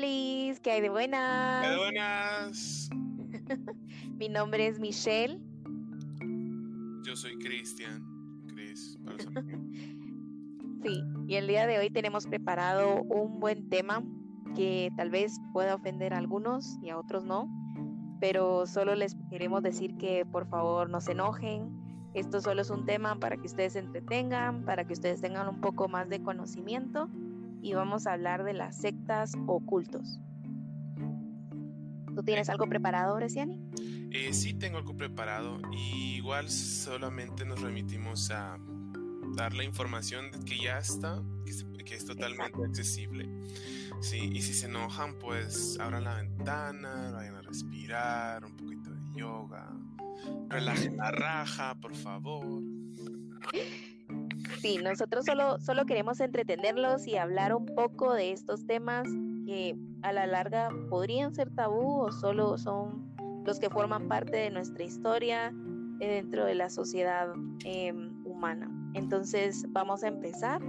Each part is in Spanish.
¿qué hay de buenas? ¿Qué de buenas? Mi nombre es Michelle. Yo soy Cristian. Chris, para los Sí, y el día de hoy tenemos preparado un buen tema que tal vez pueda ofender a algunos y a otros no, pero solo les queremos decir que por favor no se enojen. Esto solo es un tema para que ustedes se entretengan, para que ustedes tengan un poco más de conocimiento y vamos a hablar de las sectas ocultos. ¿Tú tienes algo preparado, Bresciani? Eh, sí, tengo algo preparado. Y igual solamente nos remitimos a dar la información que ya está, que, es totalmente accesible. Sí, y si se enojan, pues abran la ventana, vayan a respirar, un poquito de yoga, relajen la raja, por favor. Sí, nosotros solo, solo queremos entretenerlos y hablar un poco de estos temas que a la larga podrían ser tabú o solo son los que forman parte de nuestra historia eh, dentro de la sociedad em, humana. Entonces vamos a empezar.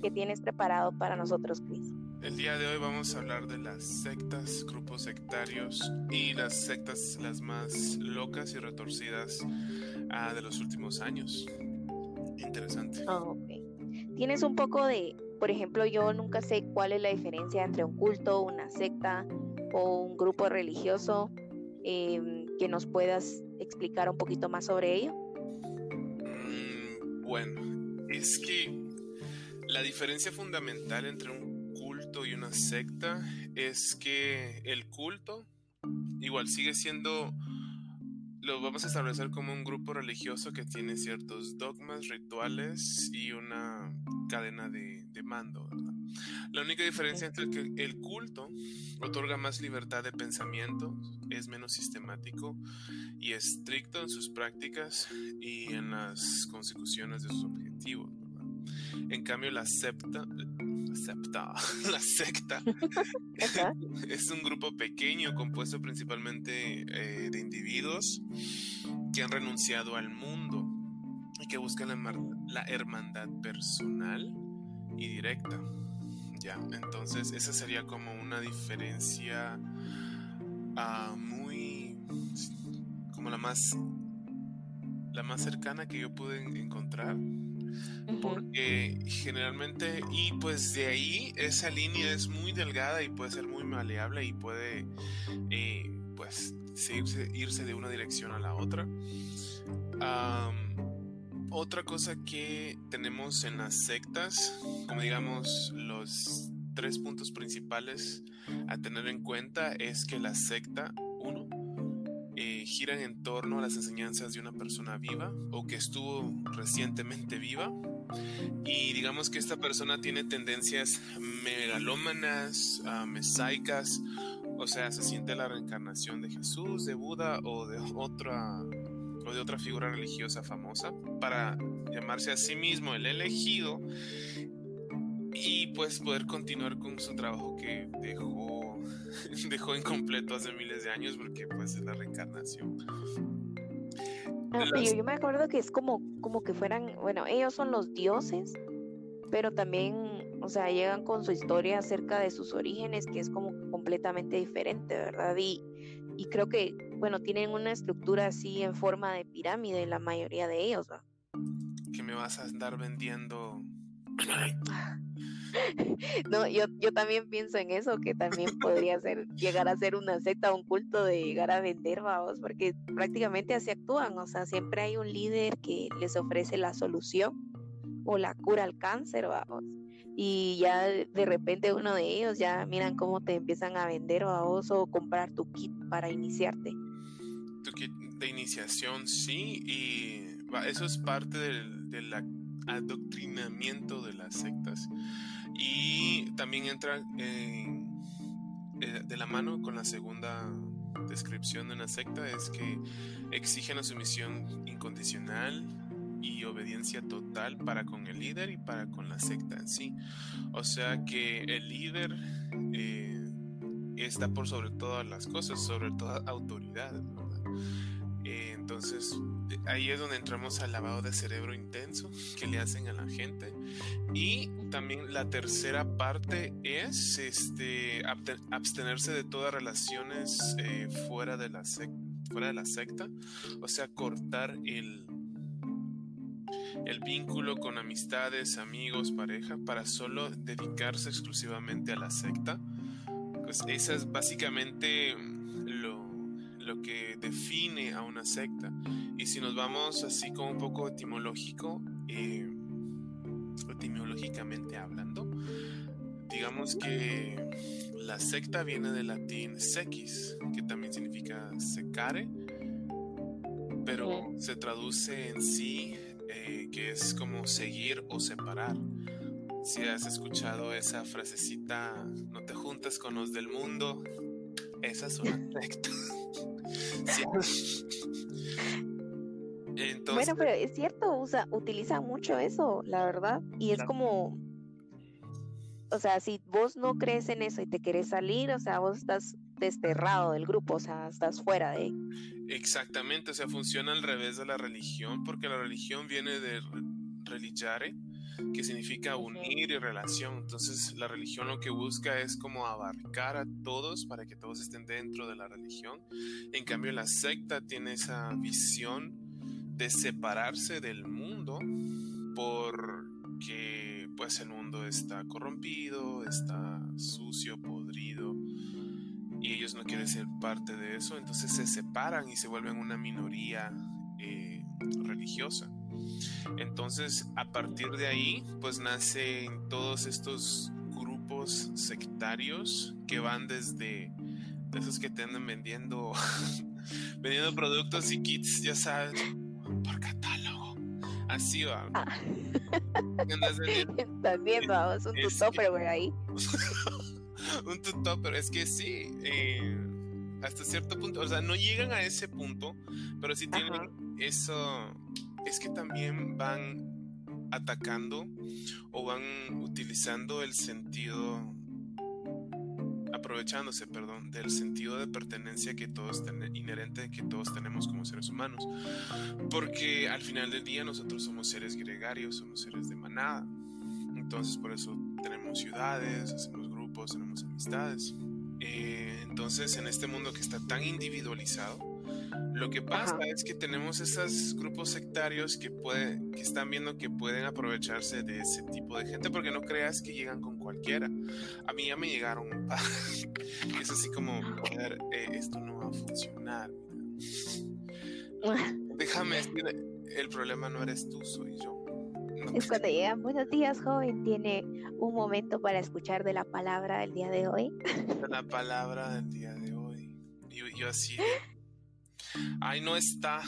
¿Qué tienes preparado para nosotros, Chris? El día de hoy vamos a hablar de las sectas, grupos sectarios y las sectas las más locas y retorcidas ah, de los últimos años. Interesante. Ah, Tienes un poco de, por ejemplo, yo nunca sé cuál es la diferencia entre un culto, una secta o un grupo religioso. Em, que nos puedas explicar un poquito más sobre ello. Mm, bueno, es que la diferencia fundamental entre un culto y una secta es que el culto igual sigue siendo lo vamos a establecer como un grupo religioso que tiene ciertos dogmas, rituales y una cadena de, mando. La única diferencia entre que el culto otorga más libertad de pensamiento, es menos sistemático y estricto en sus prácticas y en las consecuciones de sus objetivos. En cambio, la septa, la secta es un grupo pequeño compuesto principalmente eh, de individuos que han renunciado al mundo y que buscan la, hermandad personal y directa. Ya, entonces esa sería como una diferencia ah, muy como la más la más cercana que yo pude encontrar porque generalmente y pues de ahí esa línea es muy delgada y puede ser muy maleable y puede eh, pues irse de una dirección a la otra. Otra cosa que tenemos en las sectas como digamos los tres puntos principales a tener en cuenta es que la secta eh, giran en torno a las enseñanzas de una persona viva o que estuvo recientemente viva. Y digamos que esta persona tiene tendencias megalómanas, uh, mesaicas, o sea, se siente la reencarnación de Jesús, de Buda o de otra o de otra figura religiosa famosa para llamarse a sí mismo el elegido y pues poder continuar con su trabajo que dejó, dejó incompleto hace miles de años porque pues es la reencarnación. Ah, yo, me acuerdo que es como, como que fueran, bueno, ellos son los dioses, pero también, o sea, llegan con su historia acerca de sus orígenes, que es como completamente diferente, ¿verdad? Y, y creo que, bueno, tienen una estructura así en forma de pirámide, la mayoría de ellos, ¿verdad? Que me vas a andar vendiendo No, yo, yo también pienso en eso, que también podría ser llegar a ser una secta, un culto de llegar a vender, vamos, porque prácticamente así actúan, o sea, siempre hay un líder que les ofrece la solución o la cura al cáncer, vamos, y ya de repente uno de ellos ya miran cómo te empiezan a vender, vamos, o comprar tu kit para iniciarte. Tu kit de iniciación, sí, y eso es parte de la adoctrinamiento de las sectas. Y también entra eh, de la mano con la segunda descripción de una secta, es que exigen la sumisión incondicional y obediencia total para con el líder y para con la secta en sí. O sea que el líder eh, está por sobre todas las cosas, sobre toda autoridad. Eh, entonces, ahí es donde entramos al lavado de cerebro intenso que le hacen a la gente. Y también la tercera parte es este abstenerse de todas relaciones eh, fuera de la fuera de la secta, o sea, cortar el el vínculo con amistades, amigos, pareja, para solo dedicarse exclusivamente a la secta. Pues esa es básicamente lo que define a una secta. Y si nos vamos así como un poco etimológico, eh, etimológicamente hablando, digamos que la secta viene del latín sequis, que también significa secare, pero se traduce en sí eh, que es como seguir o separar. Si has escuchado esa frasecita, no te juntes con los del mundo, esa es una secta. bueno, pero es cierto, usa, utiliza mucho eso, la verdad, y es como, o sea, si vos no crees en eso y te querés salir, o sea, vos estás desterrado del grupo, o sea, estás fuera de... Exactamente, o sea, funciona al revés de la religión, porque la religión viene de religare, que significa unir y relación. Entonces, la religión lo que busca es como abarcar a todos para que todos estén dentro de la religión. En cambio, la secta tiene esa visión de separarse del mundo porque pues el mundo está corrompido, está sucio, podrido y ellos no quieren ser parte de eso, entonces se separan y se vuelven una minoría eh, religiosa. Entonces, a partir de ahí, pues nacen todos estos grupos sectarios que van desde esos que te andan vendiendo, vendiendo productos y kits, ya sabes, por catálogo. Así va. Ah. Estás viendo, vamos, un tutor, ahí. un tutor, pero es que sí, eh, hasta cierto punto, o sea, no llegan a ese punto, pero sí tienen eso, es que también van atacando o van utilizando el sentido aprovechándose, perdón, del sentido de pertenencia que todos inherente que todos tenemos como seres humanos. Porque al final del día nosotros somos seres gregarios, somos seres de manada. Entonces por eso tenemos ciudades, hacemos grupos, tenemos amistades. Eh, entonces en este mundo que está tan individualizado, lo que pasa es que tenemos esos grupos sectarios que, puede, que están viendo que pueden aprovecharse de ese tipo de gente porque no creas que llegan con cualquiera. A mí ya me llegaron un par. es así como, eh, esto no va a funcionar. Déjame decir, el problema no eres tú, soy yo. es cuando llegan, buenos días, joven, tiene un momento para escuchar de la palabra del día de hoy. La palabra del día de hoy. Yo, yo así, Ay, no está.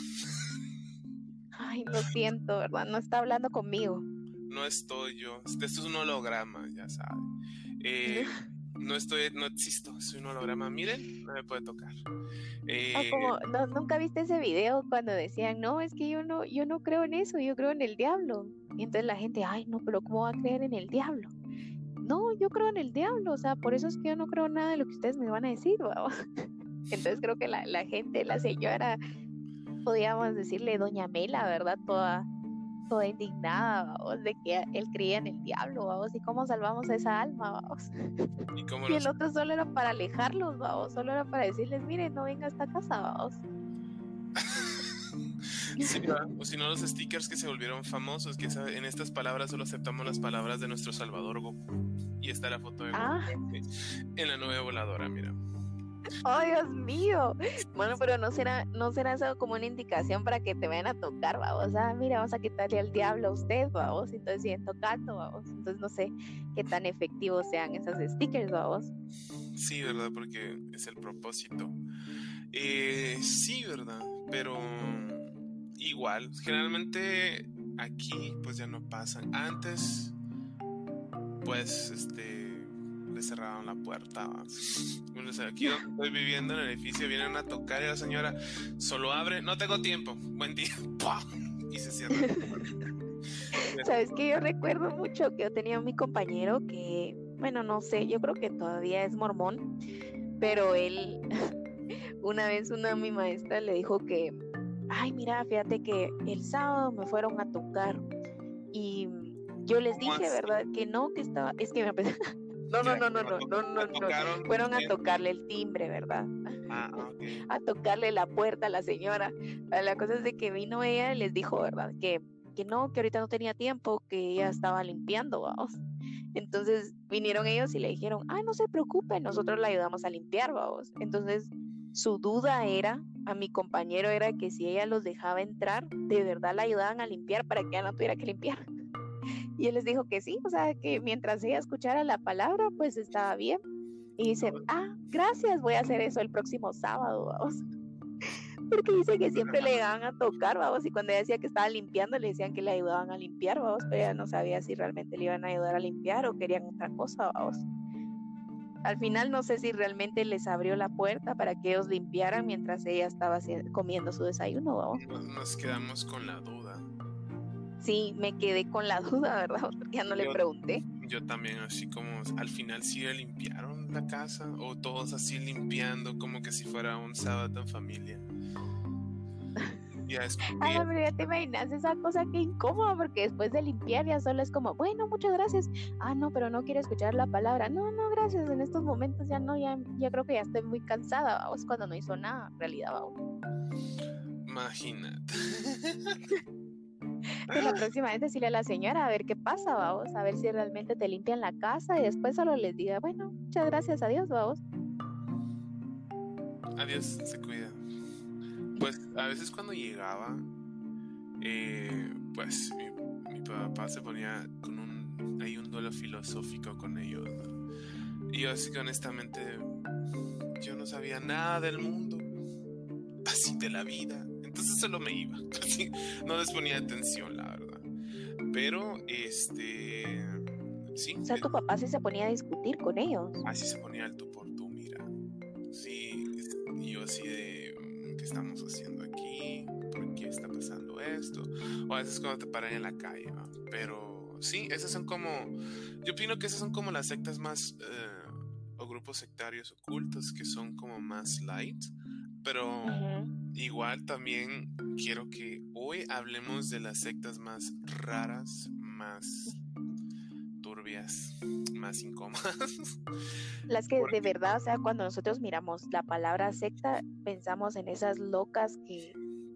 Ay, lo siento, ¿verdad? No está hablando conmigo. No estoy yo. Esto es un holograma, ya sabe. Eh, no estoy, no existo, soy un holograma. Miren, no me puede tocar. Eh, nunca viste ese video cuando decían, no, es que yo no, yo no creo en eso, yo creo en el diablo. Y entonces la gente, ay, no, pero ¿cómo va a creer en el diablo? No, yo creo en el diablo, o sea, por eso es que yo no creo nada de lo que ustedes me van a decir, vamos. Entonces creo que la, gente, la señora, podíamos decirle doña Mela, ¿verdad? Toda, toda indignada, vamos, de que él creía en el diablo, vamos, y cómo salvamos a esa alma, vamos. Y, el otro solo era para alejarlos, vamos, solo era para decirles, miren, no venga a esta casa, vamos. o si no los stickers que se volvieron famosos, que en estas palabras solo aceptamos las palabras de nuestro Salvador Goku. Y está la foto de ah. en la nueva voladora, mira. ¡Oh, Dios mío! Bueno, pero no será, no será eso como una indicación para que te vayan a tocar, vamos. Ah, mira, vamos a quitarle al diablo a usted, vamos. Entonces siguen tocando, vamos. Entonces no sé qué tan efectivos sean esos stickers, vamos. Sí, ¿verdad? Porque es el propósito. Eh, sí, ¿verdad? Pero igual, generalmente aquí pues ya no pasan. Antes, pues, este le cerraron la puerta. aquí donde estoy viviendo en el edificio vienen a tocar y la señora solo abre, no tengo tiempo, buen día, y se cierra. Sabes que yo recuerdo mucho que yo tenía mi compañero que, bueno, no sé, yo creo que todavía es mormón, pero él, una vez una mi maestra le dijo que, ay, mira, fíjate que el sábado me fueron a tocar y yo les dije, ¿verdad? Que no, que estaba, es que me No, no, no, no, no, no, no, no. Fueron a tocarle el timbre, ¿verdad? Ah, a tocarle la puerta a la señora. La cosa es de que vino ella y les dijo, ¿verdad? Que, que no, que ahorita no tenía tiempo, que ella estaba limpiando, vamos. Entonces vinieron ellos y le dijeron, ah, no se preocupe, nosotros la ayudamos a limpiar, vamos. Entonces su duda era, a mi compañero era que si ella los dejaba entrar, de verdad la ayudaban a limpiar para que ella no tuviera que limpiar. Y él les dijo que sí, o sea, que mientras ella escuchara la palabra, pues estaba bien. Y dice, ah, gracias, voy a hacer eso el próximo sábado, vamos. Porque dice que siempre le iban a tocar, vamos, y cuando ella decía que estaba limpiando, le decían que le ayudaban a limpiar, vamos, pero ella no sabía si realmente le iban a ayudar a limpiar o querían otra cosa, vamos. Al final no sé si realmente les abrió la puerta para que ellos limpiaran mientras ella estaba comiendo su desayuno, vamos. Nos quedamos con la duda sí me quedé con la duda, ¿verdad? Porque ya no le pregunté. Yo también, así como al final sí limpiaron la casa o todos así limpiando como que si fuera un sábado en familia. Ya ah, pero ya te imaginas esa cosa que incómoda porque después de limpiar ya solo es como, bueno, muchas gracias. Ah, no, pero no quiero escuchar la palabra. No, no, gracias. En estos momentos ya no, ya, ya creo que ya estoy muy cansada. Vamos, cuando no hizo nada, en realidad, vamos. Imagínate. Pues la próxima vez decirle a la señora a ver qué pasa, vamos, a ver si realmente te limpian la casa y después solo les diga, bueno, muchas gracias, adiós, vamos. Adiós, se cuida. Pues a veces cuando llegaba, eh, pues mi, papá se ponía con un, hay un duelo filosófico con ellos. Y yo así que honestamente, yo no sabía nada del mundo, así de la vida entonces solo me iba. no les ponía atención, la verdad. Pero, este. Sí. O sea, tu papá sí se ponía a discutir con ellos. Así se ponía el tú por tú, mira. Sí, y yo así de. Mm, ¿Qué estamos haciendo aquí? ¿Por qué está pasando esto? O a veces cuando te paran en la calle, ¿no? Pero sí, esas son como. Yo opino que esas son como las sectas más. Eh, o grupos sectarios ocultos que son como más light pero igual también quiero que hoy hablemos de las sectas más raras, más turbias, más incómodas. Las que de verdad, o sea, cuando nosotros miramos la palabra secta, pensamos en esas locas que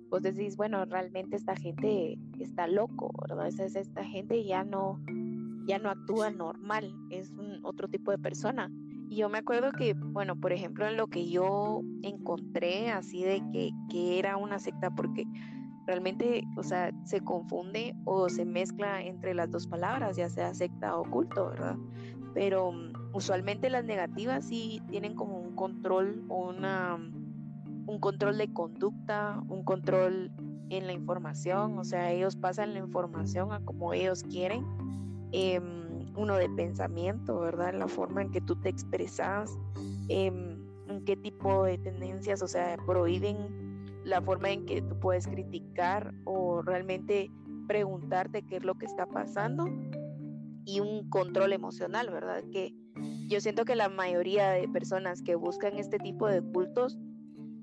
vos decís, bueno, realmente esta gente está loco, ¿verdad? Esa, esta gente ya no, ya no actúa normal, es un otro tipo de persona. Yo me acuerdo que, bueno, por ejemplo, en lo que yo encontré así de que, que era una secta, porque realmente, o sea, se confunde o se mezcla entre las dos palabras, ya sea secta o culto, ¿verdad? Pero mm, usualmente las negativas sí tienen como un control una, un control de conducta, un control en la información, o sea, ellos pasan la información a como ellos quieren. Eh, uno de pensamiento, ¿verdad? La forma en que tú te expresas, em, en qué tipo de tendencias, o sea, prohíben la forma en que tú puedes criticar o realmente preguntarte qué es lo que está pasando y un control emocional, ¿verdad? Que yo siento que la mayoría de personas que buscan este tipo de cultos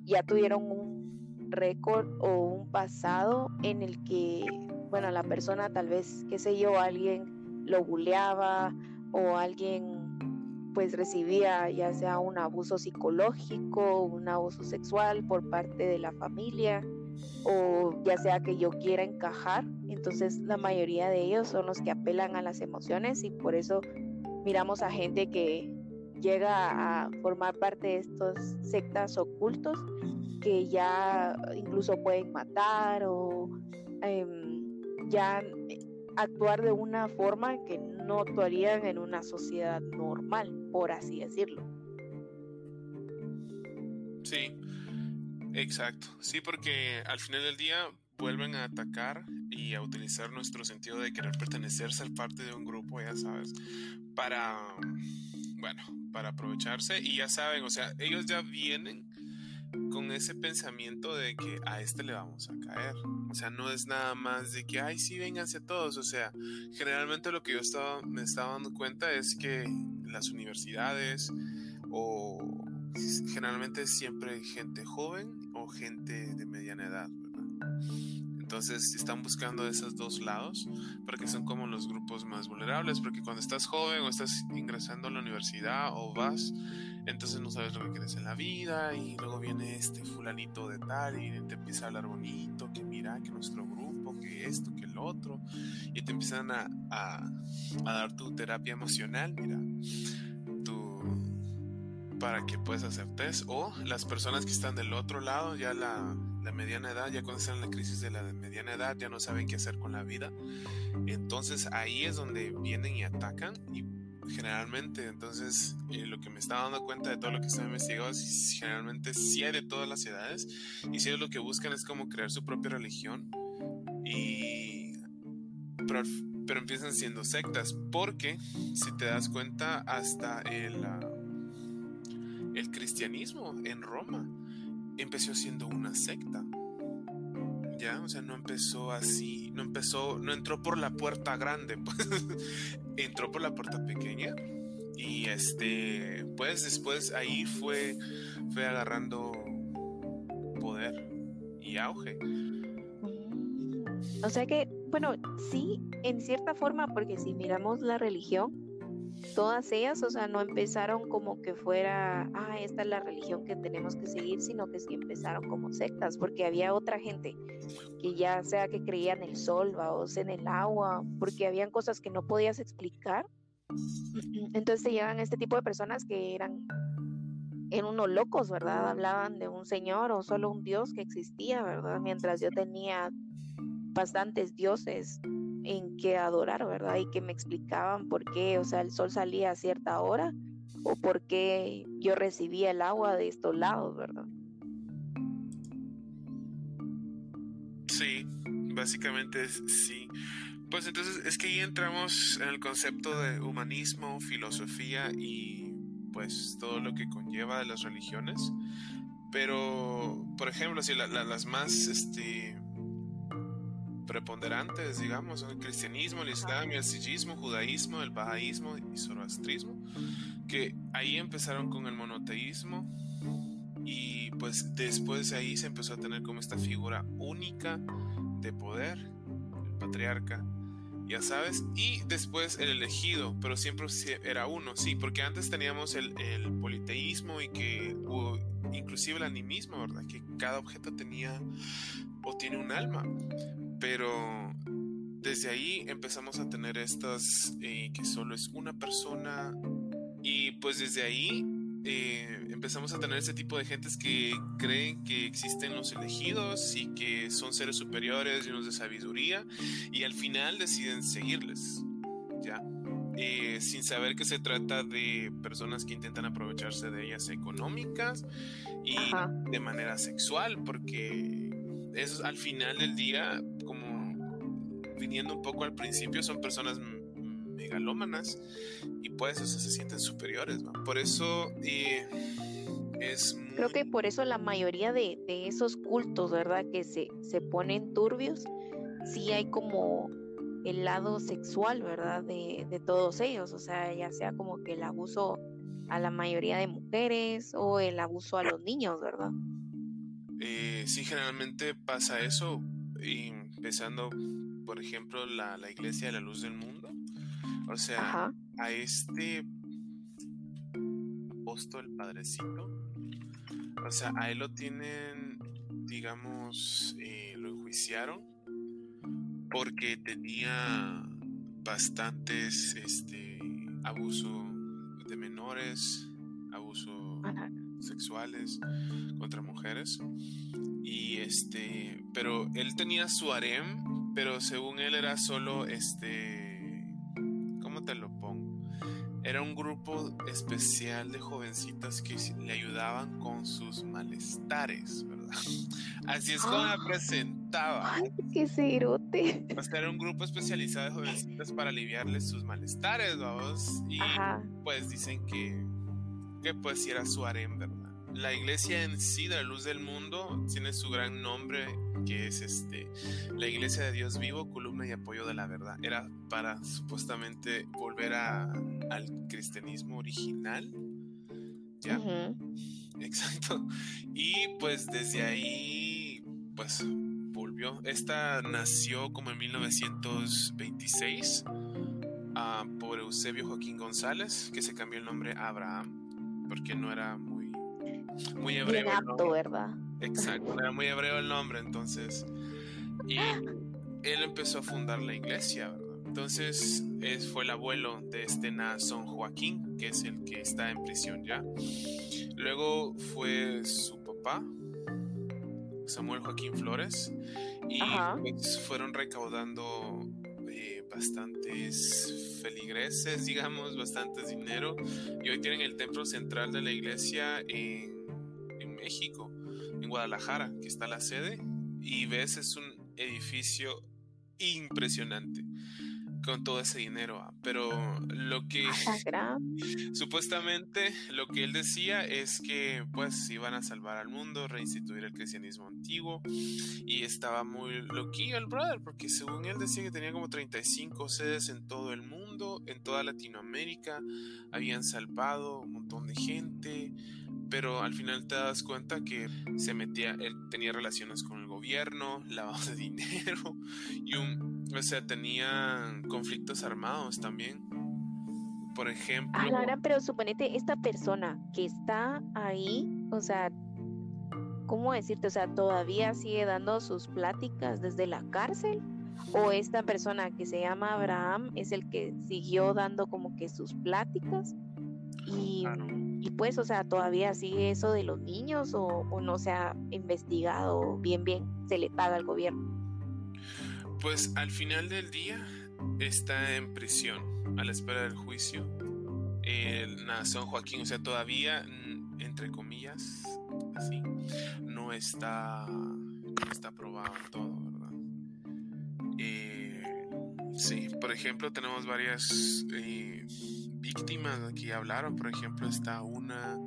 ya tuvieron un récord o un pasado en el que, bueno, la persona tal vez, qué sé yo, alguien lo buleaba o alguien pues recibía ya sea un abuso psicológico, un abuso sexual por parte de la familia o ya sea que yo quiera encajar. Entonces la mayoría de ellos son los que apelan a las emociones y por eso miramos a gente que llega a formar parte de estos sectas ocultos que ya incluso pueden matar o em, ya actuar de una forma que no actuarían en una sociedad normal, por así decirlo. Sí, exacto. Sí, porque al final del día vuelven a atacar y a utilizar nuestro sentido de querer pertenecer, ser parte de un grupo, ya sabes, para, bueno, para aprovecharse y ya saben, o sea, ellos ya vienen con ese pensamiento de que a este le vamos a caer. O sea, no es nada más de que, ay, sí, vénganse todos. O sea, generalmente lo que yo estaba, me estaba dando cuenta es que las universidades o generalmente siempre gente joven o gente de mediana edad. Entonces están buscando esos dos lados porque son como los grupos más vulnerables, porque cuando estás joven o estás ingresando a la universidad o vas, entonces no sabes lo que quieres en la vida y luego viene este fulanito de tal y te empieza a hablar bonito, que mira, que nuestro grupo, que esto, que el otro, y te empiezan a, a, a dar tu terapia emocional, mira, tu para que puedas hacer test o las personas que están del otro lado ya la la mediana edad, ya cuando en la crisis de la mediana edad, ya no saben qué hacer con la vida. Entonces ahí es donde vienen y atacan generalmente, entonces eh, lo que me estaba dando cuenta de todo lo que está investigado es generalmente sí hay de todas las edades y si ellos lo que buscan es como crear su propia religión y pero, pero empiezan siendo sectas porque si te das cuenta hasta el, ah, el cristianismo en Roma empezó siendo una secta. Ya, o sea, no empezó así, no empezó, no entró por la puerta grande, pues entró por la puerta pequeña y este, pues después ahí fue, fue agarrando poder y auge. O sea que, bueno, sí, en cierta forma, porque si miramos la religión, todas ellas, o sea, no empezaron como que fuera, ah, esta es la religión que tenemos que seguir, sino que sí empezaron como sectas, porque había otra gente que ya sea que creía en el sol, o en el agua, porque habían cosas que no podías explicar. Entonces te llegan este tipo de personas que eran, eran unos locos, ¿verdad? Hablaban de un señor o solo un dios que existía, ¿verdad? Mientras yo tenía bastantes dioses en qué adorar, ¿verdad? Y que me explicaban por qué, o sea, el sol salía a cierta hora o por qué yo recibía el agua de estos lados, ¿verdad? Sí, básicamente sí. Pues entonces es que ahí entramos en el concepto de humanismo, filosofía y pues todo lo que conlleva de las religiones. Pero, por ejemplo, si las más este, preponderantes, digamos, son el cristianismo, el islam, el sillismo, judaísmo, el bahaísmo y zoroastrismo, que ahí empezaron con el monoteísmo y pues después de ahí se empezó a tener como esta figura única de poder, el patriarca, ya sabes, y después el elegido, pero siempre era uno, sí, porque antes teníamos el, el politeísmo y que inclusive el animismo, ¿verdad? Que cada objeto tenía o tiene un alma, pero desde ahí empezamos a tener estas eh, que solo es una persona y pues desde ahí eh, empezamos a tener ese tipo de gentes que creen que existen los elegidos y que son seres superiores llenos de sabiduría y al final deciden seguirles, ¿ya? Eh, sin saber que se trata de personas que intentan aprovecharse de ellas económicas y de manera sexual, porque eso al final del día, como viniendo un poco al principio, son personas megalómanas y pues eso se sienten superiores, Por eso eh, es... Creo que por eso la mayoría de, esos cultos, ¿verdad? Que se, se ponen turbios, sí hay como el lado sexual, ¿verdad? De, de todos ellos, o sea, ya sea como que el abuso a la mayoría de mujeres o el abuso a los niños, ¿verdad? Eh, sí, generalmente pasa eso, empezando, por ejemplo, la, Iglesia de la Luz del Mundo. O sea, a este apóstol padrecito, o sea, a él lo tienen, digamos, eh, lo enjuiciaron porque tenía bastantes este abuso de menores, abuso sexuales contra mujeres. Y este, pero él tenía su harem, pero según él era solo este, ¿cómo te lo pongo? Era un grupo especial de jovencitas que le ayudaban con sus malestares, ¿verdad? Así es como la presentaba. Ay, qué cerote. era un grupo especializado de jovencitas para aliviarles sus malestares, vamos. Y pues dicen que que pues era su harem, ¿verdad? La iglesia en sí de la luz del mundo tiene su gran nombre que es este la iglesia de Dios vivo, columna y apoyo de la verdad. Era para supuestamente volver a, al cristianismo original. ¿Ya? Exacto. Y pues desde ahí, pues volvió. Esta nació como en 1926 ah, por Eusebio Joaquín González, que se cambió el nombre a Abraham, porque no era muy, muy hebreo. apto, ¿verdad? Exacto, era muy hebreo el nombre, entonces. Y él empezó a fundar la iglesia, ¿verdad? Entonces es, fue el abuelo de este Nazón Joaquín, que es el que está en prisión ya. Luego fue su papá, Samuel Joaquín Flores, y pues fueron recaudando bastantes feligreses, digamos, bastantes dinero, y hoy tienen el templo central de la iglesia en, en México, en Guadalajara, que está la sede, y ves, es un edificio impresionante con todo ese dinero. Ah, pero lo que supuestamente lo que él decía es que pues iban a salvar al mundo, reinstituir el cristianismo antiguo y estaba muy loquillo el brother porque según él decía que tenía como 35 sedes en todo el mundo, en toda Latinoamérica, habían salvado un montón de gente, pero al final te das cuenta que se metía, él tenía relaciones con el gobierno, lavado de dinero y un o sea, tenían conflictos armados también. Por ejemplo. Ah, pero suponete, esta persona que está ahí, o sea, ¿cómo decirte? O sea, ¿todavía sigue dando sus pláticas desde la cárcel? ¿O esta persona que se llama Abraham es el que siguió dando como que sus pláticas? Y, y pues, o sea, ¿todavía sigue eso de los niños o, o no se ha investigado bien, bien? ¿Se le paga al gobierno? Pues al final del día está en prisión a la espera del juicio. El Nazón Joaquín, o sea, todavía, entre comillas, así, no está, está aprobado todo, ¿verdad? Eh, sí, por ejemplo, tenemos varias eh, víctimas que hablaron. Por ejemplo, está una,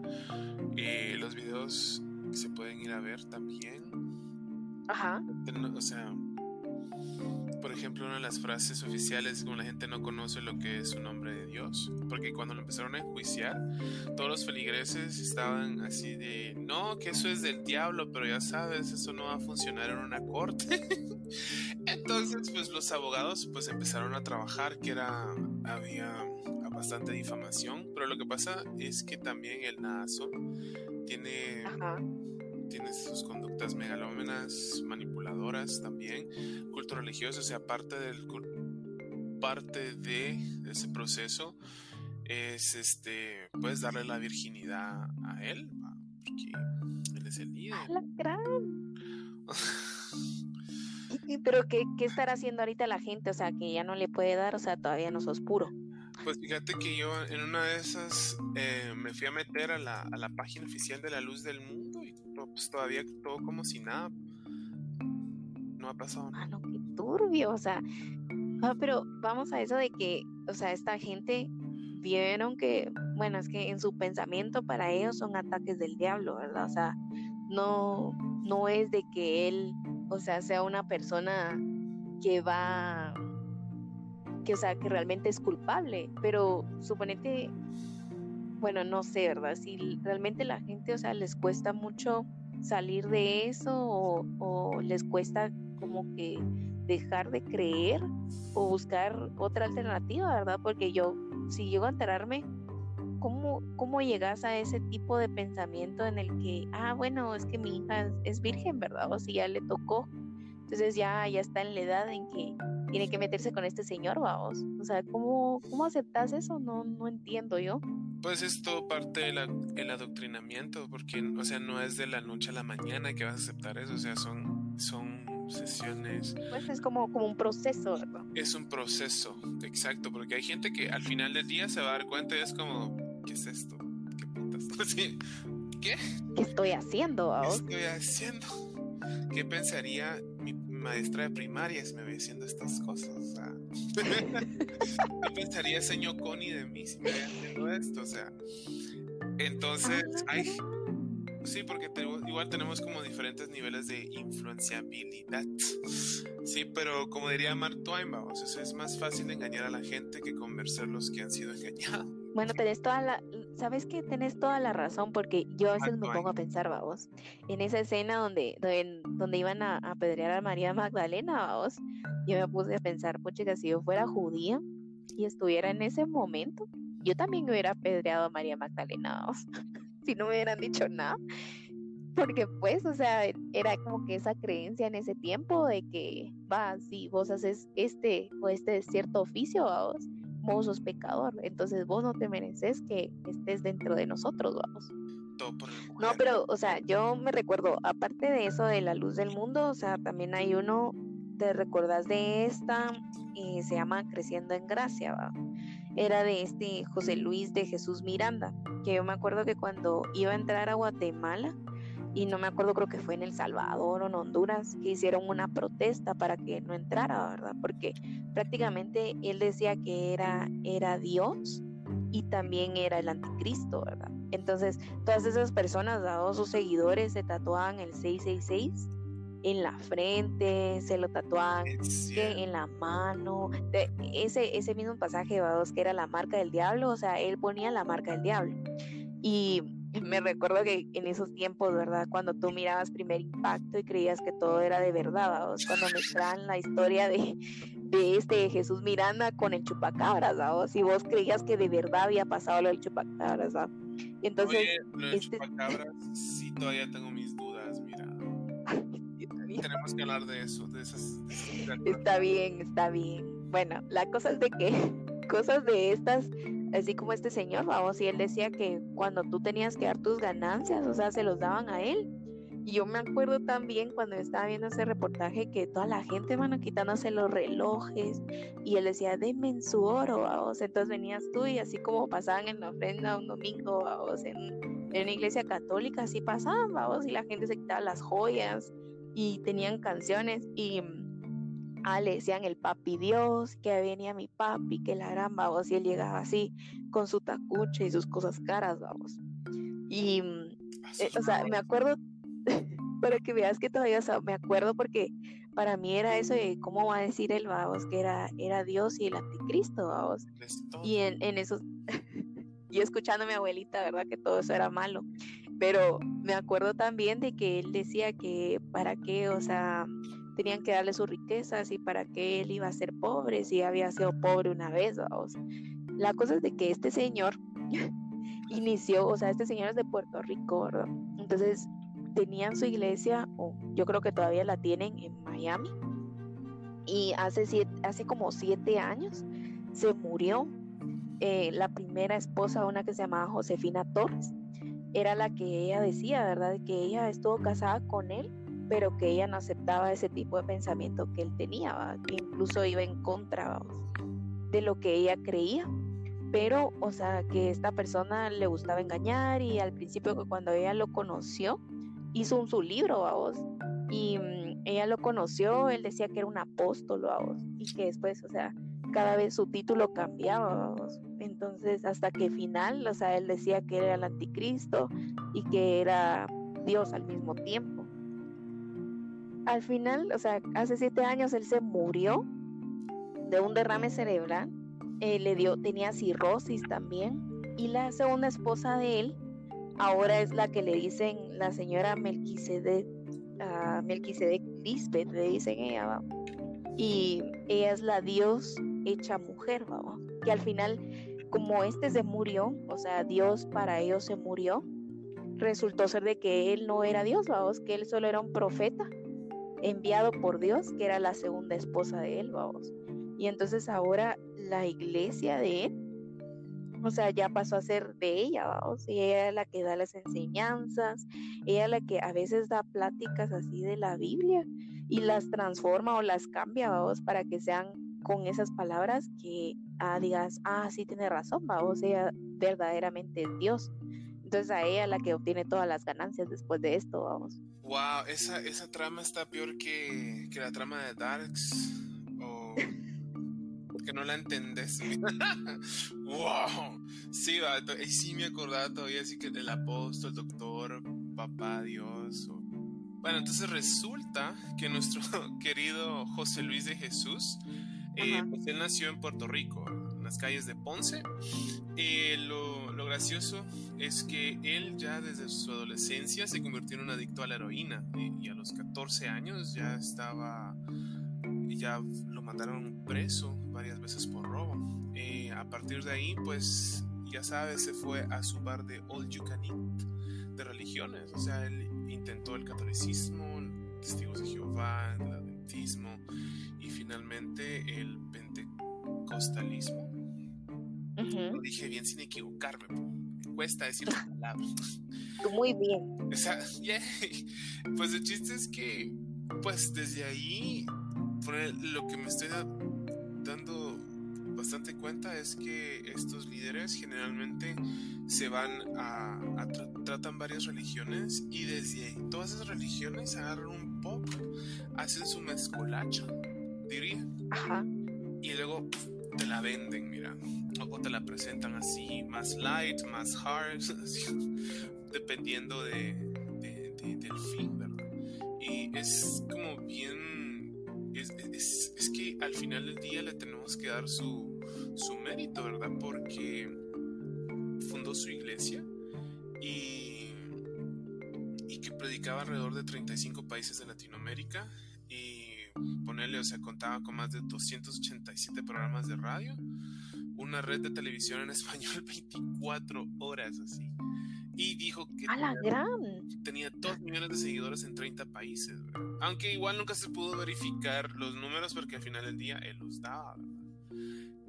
eh, los videos se pueden ir a ver también. Ajá. O sea, por ejemplo, una de las frases oficiales como la gente no conoce lo que es un nombre de Dios, porque cuando lo empezaron a enjuiciar, todos los feligreses estaban así de, no, que eso es del diablo, pero ya sabes, eso no va a funcionar en una corte. Entonces, pues los abogados pues empezaron a trabajar, que era, había bastante difamación, pero lo que pasa es que también el nazo tiene tiene sus conductas megalómenas, manipuladoras también, culto religioso, o sea, parte del parte de ese proceso es este puedes darle la virginidad a él porque él es el líder. la gran. Pero ¿qué, ¿qué estará haciendo ahorita la gente? O sea, que ya no le puede dar, o sea, todavía no sos puro. Pues fíjate que yo en una de esas eh, me fui a meter a la, a la página oficial de la Luz del Mundo pues todavía todo como si nada. No ha pasado nada. no, qué turbio, o sea. Ah, pero vamos a eso de que, o sea, esta gente vieron que, bueno, es que en su pensamiento para ellos son ataques del diablo, ¿verdad? O sea, no, no es de que él, o sea, sea una persona que va, que, o sea, que realmente es culpable, pero suponete, bueno, no sé, ¿verdad? Si realmente la gente, o sea, les cuesta mucho salir de eso o, les cuesta como que dejar de creer o buscar otra alternativa, ¿verdad? Porque yo, si llego a enterarme, ¿cómo, ¿cómo llegas a ese tipo de pensamiento en el que, ah, bueno, es que mi hija es virgen, ¿verdad? O si ya le tocó, entonces ya, ya está en la edad en que tiene que meterse con este señor, vamos. O sea, ¿cómo, cómo aceptas eso? No, no entiendo yo. Pues es todo parte del adoctrinamiento, porque, o sea, no es de la noche a la mañana que vas a aceptar eso, o sea, son, son sesiones. Pues es como, como un proceso, ¿verdad? Es un proceso, exacto, porque hay gente que al final del día se va a dar cuenta y es como, ¿qué es esto? ¿Qué putas? ¿Qué? ¿Qué estoy haciendo? ¿Qué estoy haciendo? ¿Qué pensaría maestra de primaria si me ve haciendo estas cosas? O sea, ¿qué pensaría señor Connie de mí si me ve haciendo esto? O sea, entonces, ay, sí, porque igual tenemos como diferentes niveles de influenciabilidad. Sí, pero como diría Mark Twain, vamos, es más fácil engañar a la gente que convencer los que han sido engañados. Bueno, tenés toda la, sabes que tenés toda la razón, porque yo a veces me pongo a pensar, vamos, en esa escena donde, donde, iban a apedrear a María Magdalena, vamos, yo me puse a pensar, pucha, si yo fuera judía y estuviera en ese momento, yo también hubiera apedreado a María Magdalena, vamos, si no me hubieran dicho nada. Porque pues, o sea, era como que esa creencia en ese tiempo de que, va, si vos haces este o este cierto oficio, vamos, vos sos pecador, entonces vos no te mereces que estés dentro de nosotros, vamos. No, pero, o sea, yo me recuerdo, aparte de eso de la luz del mundo, o sea, también hay uno, te recordás de esta, y se llama Creciendo en Gracia, ¿va? era de este José Luis de Jesús Miranda, que yo me acuerdo que cuando iba a entrar a Guatemala, y no me acuerdo, creo que fue en El Salvador o en Honduras, que hicieron una protesta para que no entrara, ¿verdad? Porque prácticamente él decía que era, era Dios y también era el anticristo, ¿verdad? Entonces, todas esas personas, dados sus seguidores, se tatuaban el 666 en la frente, se lo tatuaban en la mano. ese, ese mismo pasaje, dados que era la marca del diablo, o sea, él ponía la marca del diablo. Y me recuerdo que en esos tiempos, ¿verdad? Cuando tú mirabas primer impacto y creías que todo era de verdad, cuando me traen la historia de, de este Jesús Miranda con el chupacabras, ¿sabes? Si vos creías que de verdad había pasado lo del chupacabras, ¿sabes? Entonces, Oye, lo del este chupacabras, sí, todavía tengo mis dudas, mira. Tenemos que hablar de eso, de esas. está bien, está bien. Bueno, la cosa es de que cosas de estas así como este señor, vamos, y él decía que cuando tú tenías que dar tus ganancias, o sea, se los daban a él. Y yo me acuerdo también cuando estaba viendo ese reportaje que toda la gente, van quitándose los relojes y él decía, denme su oro, vamos. Entonces venías tú y así como pasaban en la ofrenda un domingo, vamos, en, en una iglesia católica, así pasaban, vamos, y la gente se quitaba las joyas y tenían canciones y ah, le decían el papi Dios, que venía mi papi, que la gran, vamos, y él llegaba así con su tacuche y sus cosas caras, vamos. Y, eh, o sea, me acuerdo, para que veas que todavía, o sea, me acuerdo porque para mí era eso de cómo va a decir el vamos, que era, era Dios y el anticristo, vamos. Y en, en esos, yo escuchando a mi abuelita, ¿verdad? Que todo eso era malo. Pero me acuerdo también de que él decía que para qué, o sea, tenían que darle sus riquezas y para qué él iba a ser pobre si había sido pobre una vez. La cosa es de que este señor inició, o sea, este señor es de Puerto Rico, ¿verdad? Entonces tenían su iglesia, o yo creo que todavía la tienen en Miami, y hace, siete, hace como siete años se murió eh, la primera esposa, una que se llamaba Josefina Torres, era la que ella decía, ¿verdad? Que ella estuvo casada con él pero que ella no aceptaba ese tipo de pensamiento que él tenía, que incluso iba en contra de lo que ella creía. Pero, o sea, que esta persona le gustaba engañar y al principio cuando ella lo conoció, hizo un su libro, vos, y mm, ella lo conoció, él decía que era un apóstol, vos, y que después, o sea, cada vez su título cambiaba. Entonces, hasta que final, o sea, él decía que era el anticristo y que era Dios al mismo tiempo al final, o sea, hace siete años él se murió de un derrame cerebral, eh, le dio, tenía cirrosis también, y la segunda esposa de él ahora es la que le dicen la señora Melquisedec, uh, Melquisedec Lisbeth, le dicen ella, y ella es la Dios hecha mujer, vamos, que al final, como este se murió, o sea, Dios para ellos se murió, resultó ser de que él no era Dios, vamos, que él solo era un profeta enviado por Dios, que era la segunda esposa de él, vamos. Y entonces ahora la iglesia de él, o sea, ya pasó a ser de ella, vamos. Y ella es la que da las enseñanzas, ella es la que a veces da pláticas así de la Biblia y las transforma o las cambia, vamos, para que sean con esas palabras que ah, digas, ah, sí tiene razón, vamos, ella verdaderamente es Dios. Entonces a ella la que obtiene todas las ganancias después de esto, vamos. Wow, esa, esa trama está peor que, que la trama de Darks. O que no la entendés. wow. Sí, va, y sí me acordaba todavía así que del apóstol, doctor, papá, Dios. Bueno, entonces resulta que nuestro querido José Luis de Jesús, eh, pues él nació en Puerto Rico, en las calles de Ponce. Eh, lo, gracioso es que él ya desde su adolescencia se convirtió en un adicto a la heroína y, a los 14 años ya estaba, ya lo mandaron preso varias veces por robo. Eh, a partir de ahí, pues ya sabes, se fue a su bar de All You Can Eat de religiones. O sea, él intentó el catolicismo, testigos de Jehová, el adventismo y finalmente el pentecostalismo. Lo dije bien sin equivocarme. Me cuesta decir la palabra. Muy bien. O sea, Pues el chiste es que, pues desde ahí, lo que me estoy dando bastante cuenta es que estos líderes generalmente se van a, tratan varias religiones y desde ahí, todas esas religiones agarran un pop, hacen su mezcolacha, diría. Ajá. Y luego te la venden, mira. O te la presentan así, más light, más hard, dependiendo de, del fin, ¿verdad? Y es como bien. Es, es, que al final del día le tenemos que dar su, su mérito, ¿verdad? Porque fundó su iglesia y, y que predicaba alrededor de 35 países de Latinoamérica ponerle, o sea, contaba con más de 287 programas de radio, una red de televisión en español 24 horas así. Y dijo que ¡A la tenía, gran! tenía 2 millones de seguidores en 30 países. Aunque igual nunca se pudo verificar los números porque al final del día él los daba.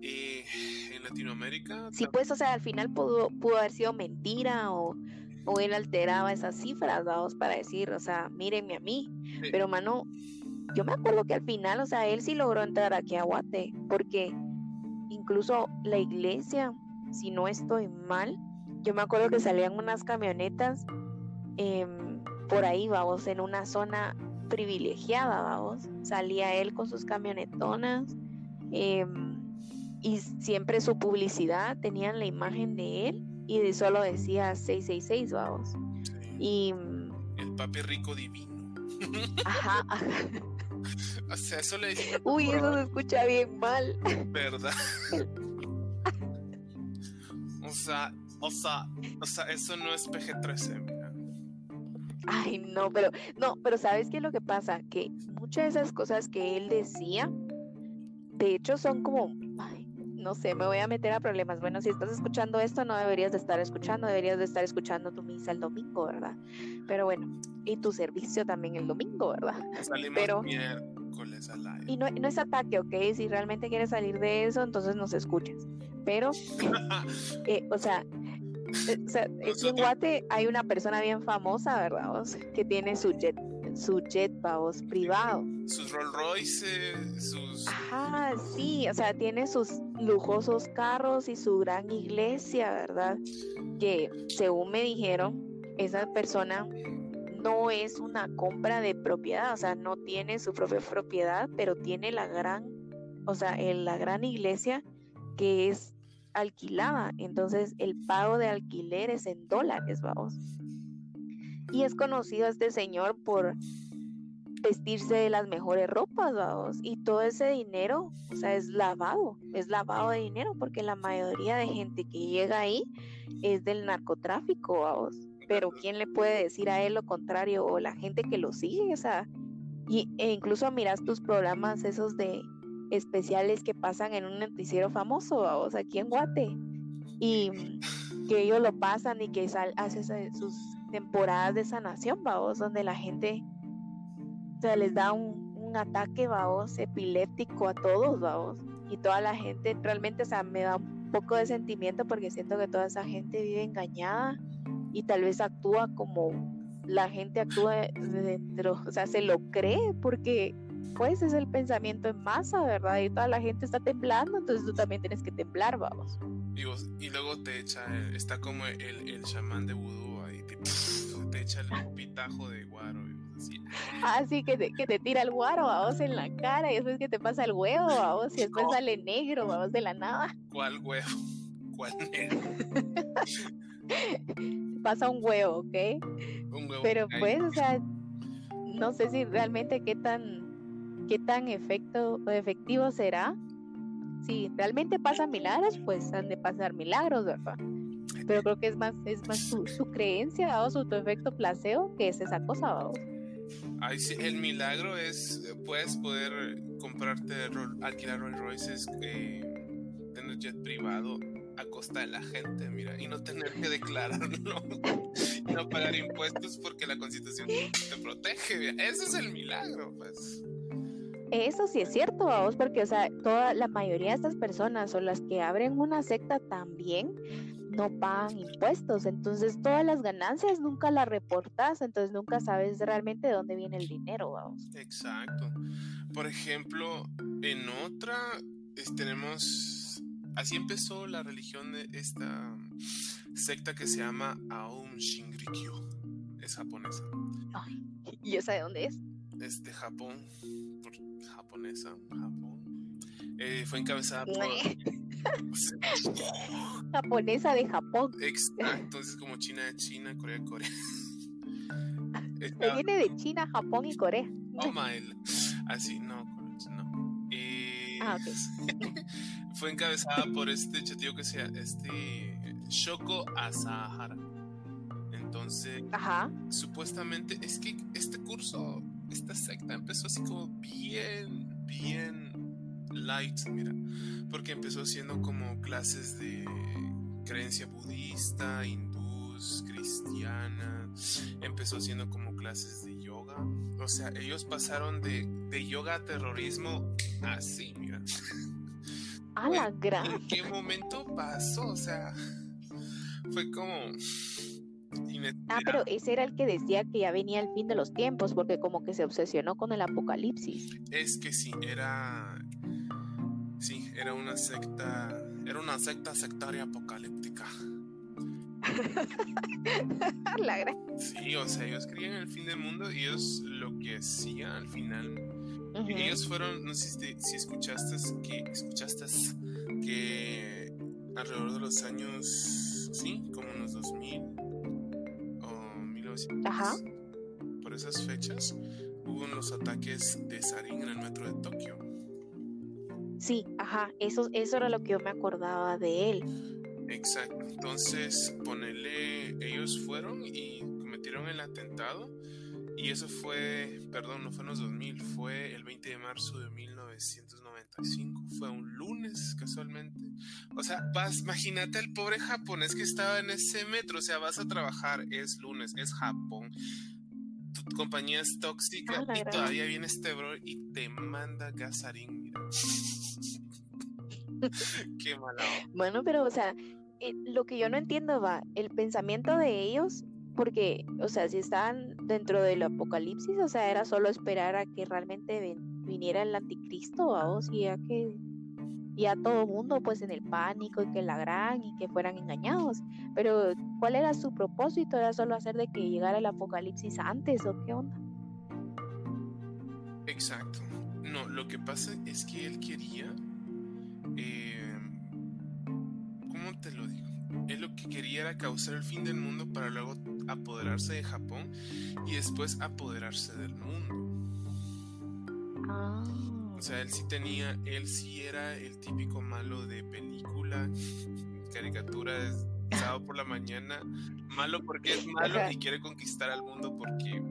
Eh, en Latinoamérica. Sí, pues, o sea, al final pudo, pudo haber sido mentira o, o él alteraba esas cifras, vamos, para decir, o sea, mírenme a mí. Pero, mano, yo me acuerdo que al final, o sea, él sí logró entrar aquí a Guate, porque incluso la iglesia, si no estoy mal, yo me acuerdo que salían unas camionetas em, por ahí, vamos, en una zona privilegiada, vamos. Salía él con sus camionetonas em, y siempre su publicidad tenían la imagen de él y solo decía 666, vamos. Y el papi rico divino. Ajá, ajá. O sea, eso le dije. Uy, eso se escucha bien mal. ¿Verdad? o sea, o sea, o sea, eso no es PG-13, mira. Ay, no, pero, no, pero ¿sabes qué es lo que pasa? Que muchas de esas cosas que él decía, de hecho, son como, no sé, me voy a meter a problemas. Bueno, si estás escuchando esto, no deberías de estar escuchando, deberías de estar escuchando tu misa el domingo, ¿verdad? Pero bueno, y tu servicio también el domingo, ¿verdad? Salimos Pero, miércoles al aire. Y no, no es ataque, ¿ok? Si realmente quieres salir de eso, entonces nos escuches. Pero, eh, o sea, eh, o sea, en Guate hay una persona bien famosa, ¿verdad? que tiene su jet su jet, vos, privado. Sus Rolls Royce, sus... Ajá, sí, o sea, tiene sus lujosos carros y su gran iglesia, ¿verdad? Que según me dijeron, esa persona no es una compra de propiedad, o sea, no tiene su propia propiedad, pero tiene la gran, o sea, la gran iglesia que es alquilada, entonces el pago de alquiler es en dólares, vamos. Y es conocido este señor por vestirse de las mejores ropas, vamos. Y todo ese dinero, o sea, es lavado, es lavado de dinero, porque la mayoría de gente que llega ahí es del narcotráfico, vamos. Pero ¿quién le puede decir a él lo contrario? O la gente que lo sigue, o sea. Y, e incluso miras tus programas esos de especiales que pasan en un noticiero famoso, vamos, aquí en Guate. Y que ellos lo pasan y que sal, hace sus temporadas de sanación, vamos, donde la gente se les da un, un ataque, vamos, epiléptico a todos, vamos, y toda la gente realmente, o sea, me da un poco de sentimiento porque siento que toda esa gente vive engañada y tal vez actúa como la gente actúa dentro, o sea, se lo cree porque pues es el pensamiento en masa, ¿verdad? Y toda la gente está temblando, entonces tú también tienes que temblar, vamos. Y, luego te echa, está como el, el chamán de vudú te, te echa el pitajo de guaro. Así. Ah, sí, que te, que te tira el guaro, vamos, en la cara, y después que te pasa el huevo, vamos, y después sale negro, vamos, de la nada. ¿Cuál huevo? ¿Cuál negro? pasa un huevo, ¿ok? Un huevo. Pero pues, o sea, no sé si realmente qué tan qué tan efecto, efectivo será. Si realmente pasan milagros, pues han de pasar milagros, ¿verdad? Pero creo que es más, es más su, creencia o su efecto placebo que es esa cosa, vamos. Ay, sí, el milagro es, puedes poder comprarte, alquilar Rolls Royces, eh, tener jet privado a costa de la gente, mira, y no tener que declararlo, y no pagar impuestos porque la constitución te protege, eso es el milagro, pues. Eso sí es cierto, vamos, porque, o sea, toda la mayoría de estas personas o las que abren una secta también no pagan impuestos, entonces todas las ganancias nunca las reportas, entonces nunca sabes realmente de dónde viene el dinero, vamos. Exacto. Por ejemplo, en otra tenemos, así empezó la religión de esta secta que se llama Aum Shinrikyo, es japonesa. Ay, ¿Y esa de dónde es? Es de Japón, japonesa, Japón. Eh, fue encabezada por... Japonesa de Japón. Exacto, es como China de China, Corea de Corea. viene de China, Japón y Corea. Oh my. Así, no, no. Eh, ah, fue encabezada por este chatío que sea este Shoko Asahara. Entonces, supuestamente es que este curso, esta secta empezó así como bien, bien light, mira, porque empezó siendo como clases de creencia budista, hindús, cristiana, empezó siendo como clases de yoga, o sea, ellos pasaron de, yoga a terrorismo así, mira. A la gran. ¿En qué momento pasó? O sea, fue como... Ah, pero ese era el que decía que ya venía el fin de los tiempos, porque como que se obsesionó con el apocalipsis. Es que sí, era Sí, era una secta, era una secta sectaria apocalíptica. La gran... Sí, o sea, ellos creían en el fin del mundo y ellos lo que hacían al final, ellos fueron, no sé si, escuchaste que escuchaste que alrededor de los años, sí, como en los 2000 o 1900, Ajá. por esas fechas, hubo unos ataques de sarín en el metro de Tokio. Sí, ajá, eso, eso era lo que yo me acordaba de él. Exacto, entonces ponele, ellos fueron y cometieron el atentado y eso fue, perdón, no fue en los 2000, fue el 20 de marzo de 1995, fue un lunes casualmente. O sea, vas, imagínate el pobre japonés que estaba en ese metro, o sea, vas a trabajar, es lunes, es Japón, tu compañía es tóxica ah, y todavía viene este bro y te manda gasarín. Qué mala. Bueno, pero, o sea, eh, lo que yo no entiendo va, el pensamiento de ellos, porque, o sea, si estaban dentro del apocalipsis, o sea, era solo esperar a que realmente viniera el anticristo, o y ya que ya todo mundo pues en el pánico y que la gran y que fueran engañados. Pero ¿cuál era su propósito? ¿Era solo hacer de que llegara el apocalipsis antes o qué onda? Exacto. No, lo que pasa es que él quería eh, ¿Cómo te lo digo? Él lo que quería era causar el fin del mundo para luego apoderarse de Japón y después apoderarse del mundo. Ah. O sea, él sí tenía, él sí era el típico malo de película, caricatura de sábado por la mañana, malo porque es malo y quiere conquistar al mundo porque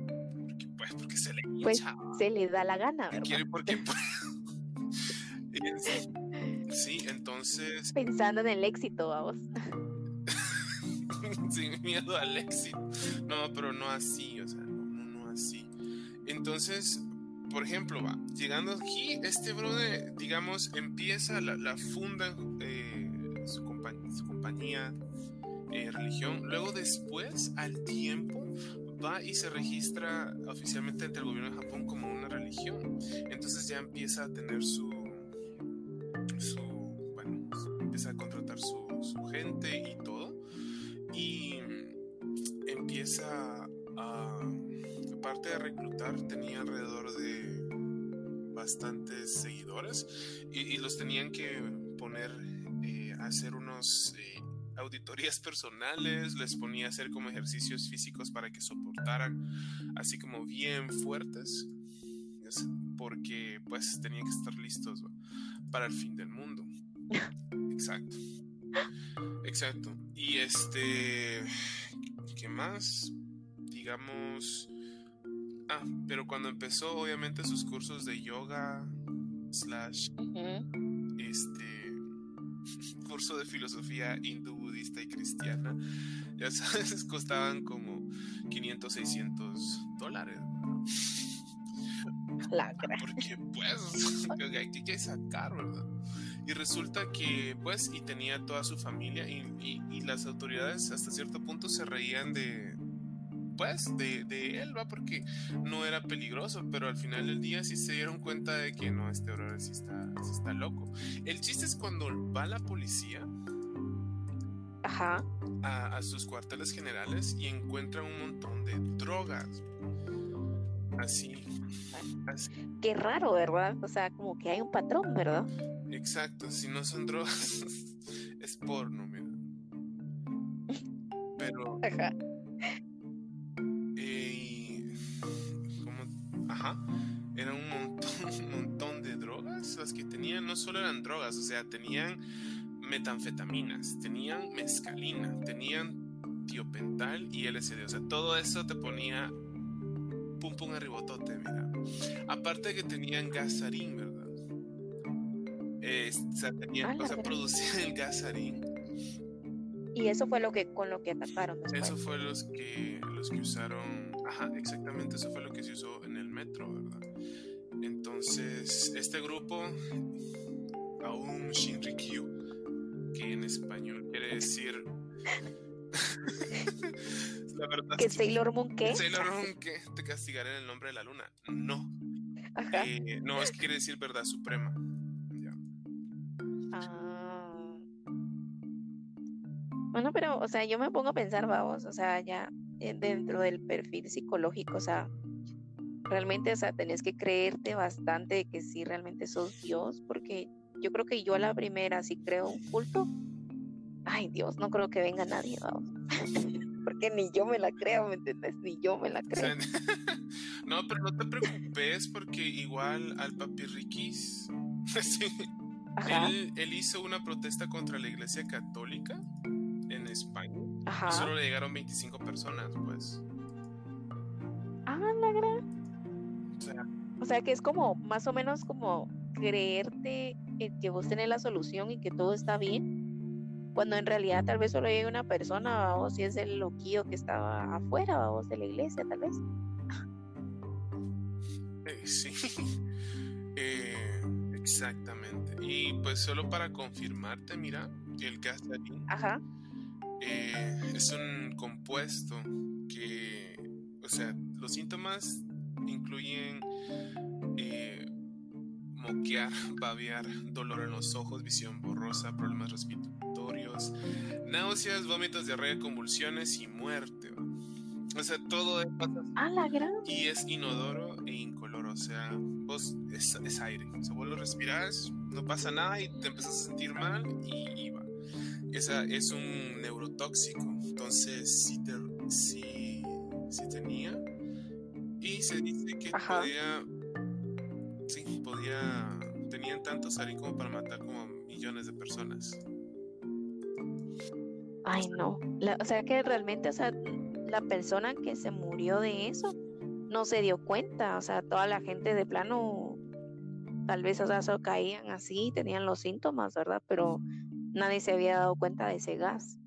pues porque se le pues, se le da la gana, ¿verdad? Quiere porque Sí, entonces. Pensando en el éxito, vamos. Sin miedo al éxito. No, pero no así, o sea, no, no, así. Entonces, por ejemplo, va, llegando aquí, este brother, digamos, empieza la, la funda eh, su, compañía, eh, religión. Luego, después, al tiempo, va y se registra oficialmente ante el gobierno de Japón como una religión. Entonces ya empieza a tener su su, bueno, empieza a contratar su, gente y todo. Y empieza a, aparte de reclutar, tenía alrededor de bastantes seguidores y, los tenían que poner eh, hacer unos eh, auditorías personales, les ponía a hacer como ejercicios físicos para que soportaran, así como bien fuertes, porque pues tenían que estar listos para el fin del mundo. Exacto. Exacto. Y este, ¿qué más? Digamos, ah, pero cuando empezó obviamente sus cursos de yoga slash este curso de filosofía hindú, budista y cristiana, ya sabes, costaban como 500, 600 dólares. Porque pues hay que sacar, ¿verdad? Y resulta que pues y tenía toda su familia y, las autoridades hasta cierto punto se reían de pues de, de, él, ¿va? Porque no era peligroso, pero al final del día sí se dieron cuenta de que no, este brother sí está, sí está loco. El chiste es cuando va la policía Ajá. A, a sus cuarteles generales y encuentran un montón de drogas. Así Qué raro, ¿verdad? O sea, como que hay un patrón, ¿verdad? Exacto, si no son drogas, es porno, mira. Pero. Ajá. Eh, como, ajá. Eran un montón, un montón de drogas las que tenían. No solo eran drogas, o sea, tenían metanfetaminas, tenían mescalina, tenían tiopental y LSD. O sea, todo eso te ponía pum pum arribotote, mira. Aparte de que tenían gasarín, ¿verdad? o sea, tenían, o sea, producían el gasarín. Y eso fue lo que con lo que atacaron Eso fue los que los que usaron, ajá, exactamente, eso fue lo que se usó en el metro, ¿verdad? Entonces, este grupo Aum Shinrikyo, que en español quiere decir La verdad ¿Que Sailor Moon qué? Sailor Moon qué? Te castigaré en el nombre de la luna. No. Eh, no, es que quiere decir verdad suprema. Ah. Bueno, pero, o sea, yo me pongo a pensar, vamos, o sea, ya eh, dentro del perfil psicológico, o sea, realmente, o sea, tenés que creerte bastante de que sí realmente sos Dios, porque yo creo que yo a la primera, si creo un culto, ay Dios, no creo que venga nadie, vamos. porque ni yo me la creo, ¿me entiendes? Ni yo me la creo. no, pero no te preocupes porque igual al papi Riquis, él, hizo una protesta contra la iglesia católica en España. Y solo le llegaron 25 personas, pues. Ah, la gran. O sea, o sea que es como más o menos como creerte que vos tenés la solución y que todo está bien cuando en realidad tal vez solo llega una persona o si es el loquillo que estaba afuera o de la iglesia tal vez. Eh, sí, eh, exactamente. Y pues solo para confirmarte, mira, el gasarín eh, es un compuesto que, o sea, los síntomas incluyen moquear, babear, dolor en los ojos, visión borrosa, problemas respiratorios náuseas, vómitos, diarrea, convulsiones y muerte. O sea, todo es, ah, la gran. y es inodoro e incoloro. O sea, vos es, aire. O sea, vos lo respirás, no pasa nada y te empezás a sentir mal y, va. Esa es un neurotóxico. Entonces, si, te, si, si tenía. Y se dice que podía. Podía. Tenían tanto salir como para matar como millones de personas. Ay, no. o sea que realmente, o sea, la persona que se murió de eso no se dio cuenta. O sea, toda la gente de plano, tal vez, o sea, solo caían así, tenían los síntomas, ¿verdad? Pero nadie se había dado cuenta de ese gas.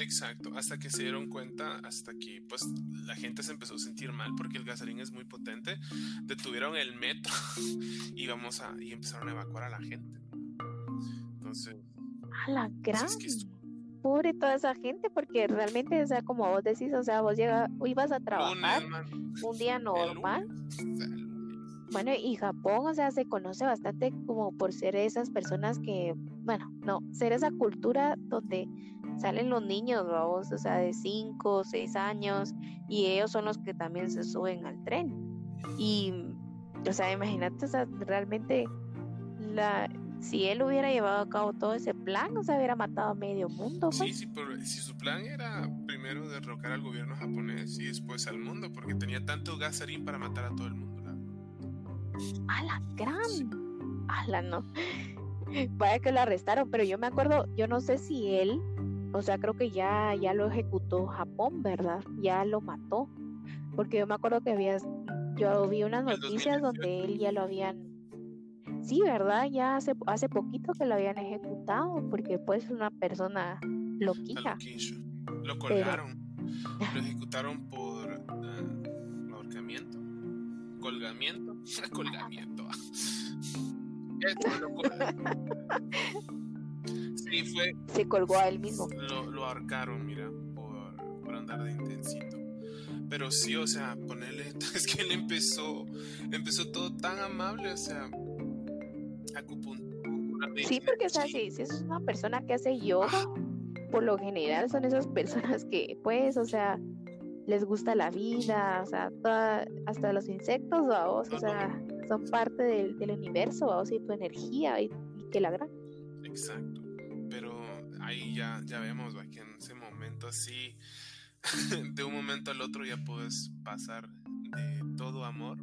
Exacto, hasta que se dieron cuenta, hasta que pues la gente se empezó a sentir mal porque el gasolín es muy potente, detuvieron el metro y vamos a y empezaron a evacuar a la gente. Entonces, a la gran pobre toda esa gente, porque realmente, o sea, como vos decís, o sea, vos llega, ibas a trabajar un día normal. Bueno, y Japón, o sea, se conoce bastante como por ser esas personas que, bueno, no, ser esa cultura donde salen los niños, vamos, o sea, de 5 o 6 años, y ellos son los que también se suben al tren. Y, o sea, imagínate, o sea, realmente la, si él hubiera llevado a cabo todo ese plan, no se hubiera matado a medio mundo. Sí, pues. sí, pero si su plan era primero derrocar al gobierno japonés y después al mundo, porque tenía tanto gasarín para matar a todo el mundo. A la gran. A la no. vaya que lo arrestaron, pero yo me acuerdo, yo no sé si él, o sea, creo que ya, ya lo ejecutó Japón, ¿verdad? Ya lo mató, porque yo me acuerdo que había, yo vi unas noticias donde él ya lo habían, sí, ¿verdad? Ya hace, hace poquito que lo habían ejecutado, porque pues es una persona loquilla. Lo colgaron, lo ejecutaron por uh, ahorcamiento, colgamiento, colgamiento. sí, fue. Se colgó a él mismo. Lo, lo ahorcaron, mira, por, por andar de intensito. Pero sí, o sea, ponerle. Es que él empezó. Empezó todo tan amable, o sea. Acupuntura. Sí, porque, o sea, si, si es una persona que hace yoga, por lo general son esas personas que, pues, o sea, les gusta la vida, o sea, toda, hasta los insectos, o sea, son parte del, del universo, o sea, y tu energía, y, que la gran. Exacto, ahí ya, ya vemos que en ese momento así, de un momento al otro ya puedes pasar de todo amor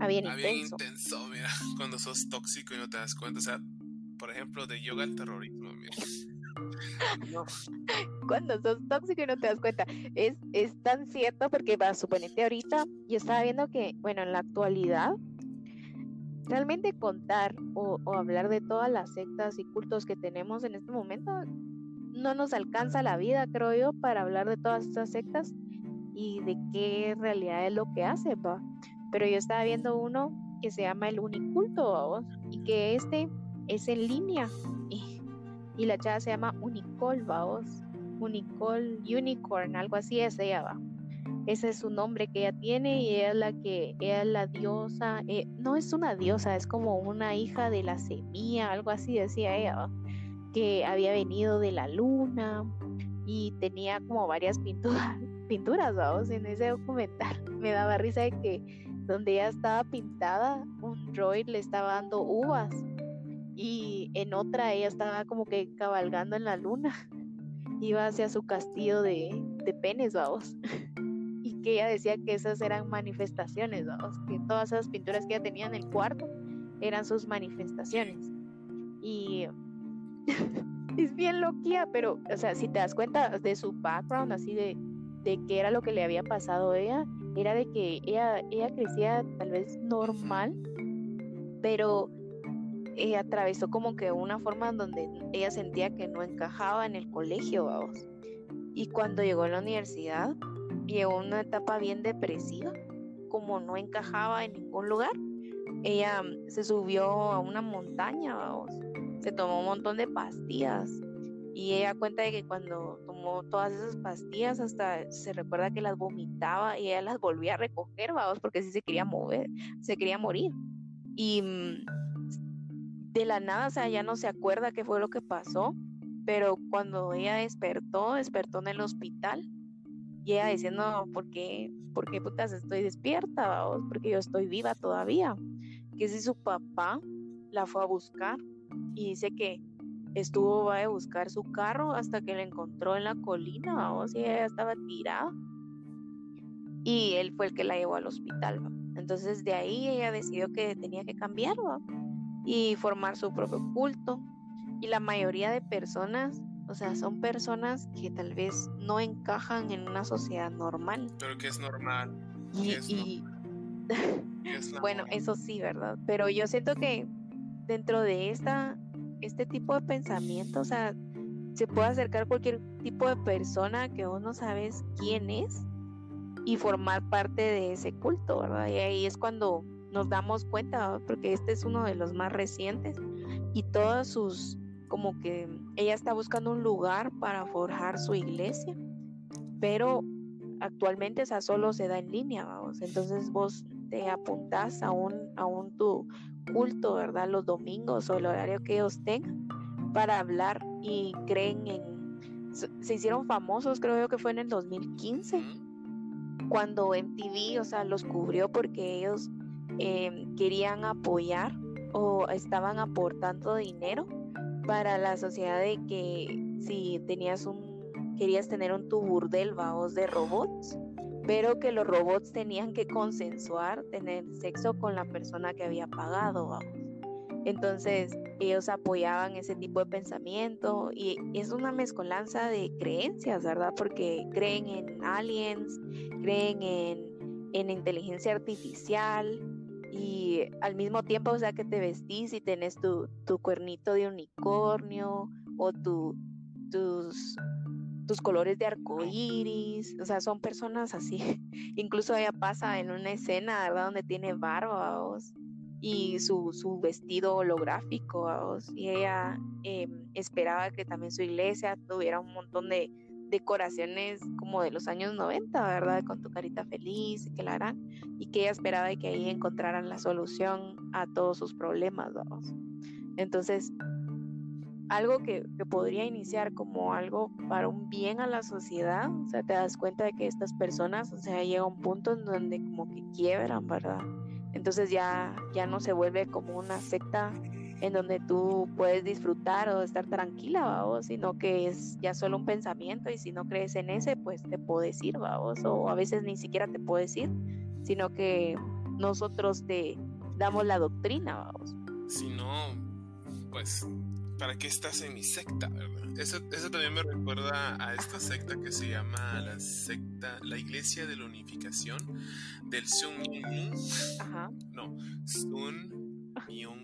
a bien, a bien intenso. intenso, mira, cuando sos tóxico y no te das cuenta, o sea, por ejemplo, de yoga al terrorismo, mira. Cuando sos tóxico y no te das cuenta. Es, es tan cierto porque, va, suponete ahorita, yo estaba viendo que, bueno, en la actualidad, realmente contar o, hablar de todas las sectas y cultos que tenemos en este momento no nos alcanza la vida, creo yo, para hablar de todas estas sectas y de qué realidad es lo que hace, va. Pero yo estaba viendo uno que se llama el Uniculto, y que este es en línea y la chava se llama Unicol, vaos. Unicol Unicorn, algo así es ella, va. Ese es su nombre que ella tiene y ella es la que, es la diosa, eh, no es una diosa, es como una hija de la semilla, algo así decía ella, que había venido de la luna y tenía como varias pinturas, pinturas, vamos, en ese documental. Me daba risa de que donde ella estaba pintada, un droid le estaba dando uvas y en otra ella estaba como que cabalgando en la luna, iba hacia su castillo de, de penes, vamos, que ella decía que esas eran manifestaciones, vamos, que todas esas pinturas que ella tenía en el cuarto eran sus manifestaciones. Y es bien loquía, pero, o sea, si te das cuenta de su background, así de, de qué era lo que le había pasado a ella, era de que ella, ella crecía tal vez normal, pero ella atravesó como que una forma en donde ella sentía que no encajaba en el colegio, vamos. Y cuando llegó a la universidad, llegó una etapa bien depresiva, como no encajaba en ningún lugar. Ella se subió a una montaña, vamos. Se tomó un montón de pastillas. Y ella cuenta de que cuando tomó todas esas pastillas, hasta se recuerda que las vomitaba y ella las volvía a recoger, vamos, porque sí se quería mover, se quería morir. Y mm, de la nada, o sea, ya no se acuerda qué fue lo que pasó, pero cuando ella despertó, despertó en el hospital ella diciendo, ¿por qué, putas estoy despierta? Porque yo estoy viva todavía. Que si su papá la fue a buscar y dice que estuvo va a buscar su carro hasta que la encontró en la colina, vamos, y ella estaba tirada. Y él fue el que la llevó al hospital, Entonces de ahí ella decidió que tenía que cambiar, y formar su propio culto. Y la mayoría de personas, o sea, son personas que tal vez no encajan en una sociedad normal. Pero que es normal. Y, bueno, eso sí, ¿verdad? Pero yo siento que dentro de esta, este tipo de pensamiento, o sea, se puede acercar cualquier tipo de persona que vos no sabes quién es y formar parte de ese culto, ¿verdad? Y ahí es cuando nos damos cuenta, porque este es uno de los más recientes y todas sus, como que ella está buscando un lugar para forjar su iglesia, pero actualmente esa solo se da en línea, vamos. Entonces vos te apuntás a un, a un tu culto, ¿verdad? Los domingos o el horario que ellos tengan para hablar y creen en... Se hicieron famosos, creo yo que fue en el 2015, cuando MTV, o sea, los cubrió porque ellos Em, querían apoyar o estaban aportando dinero para la sociedad de que si tenías un querías tener un tu burdel vaos de robots pero que los robots tenían que consensuar tener sexo con la persona que había pagado Entonces, ellos apoyaban ese tipo de pensamiento y es una mezcolanza de creencias, ¿verdad? Porque creen en aliens, creen en, en inteligencia artificial y al mismo tiempo, o sea, que te vestís y tenés tu, tu cuernito de unicornio o tu, tus tus colores de arco iris, o sea, son personas así. Incluso ella pasa en una escena, ¿verdad? Donde tiene barba y su, su, vestido holográfico, y ella em, esperaba que también su iglesia tuviera un montón de decoraciones como de los años 90, ¿verdad? Con tu carita feliz, que la harán, y que ella esperaba que ahí encontraran la solución a todos sus problemas, vamos. Entonces, algo que, podría iniciar como algo para un bien a la sociedad, o sea, te das cuenta de que estas personas, o sea, llega un punto en donde como que quiebran, ¿verdad? Entonces ya, ya no se vuelve como una secta en donde tú puedes disfrutar o estar tranquila, ¿va? sino que es ya solo un pensamiento y si no crees en ese, pues te puedes ir, vos o a veces ni siquiera te puedes ir, sino que nosotros te damos la doctrina, vamos. Si no, pues ¿para qué estás en mi secta? Eso, eso también me recuerda a esta secta que se llama la secta, la Iglesia de la Unificación del Sun Myung. No, Sun Myung Moon.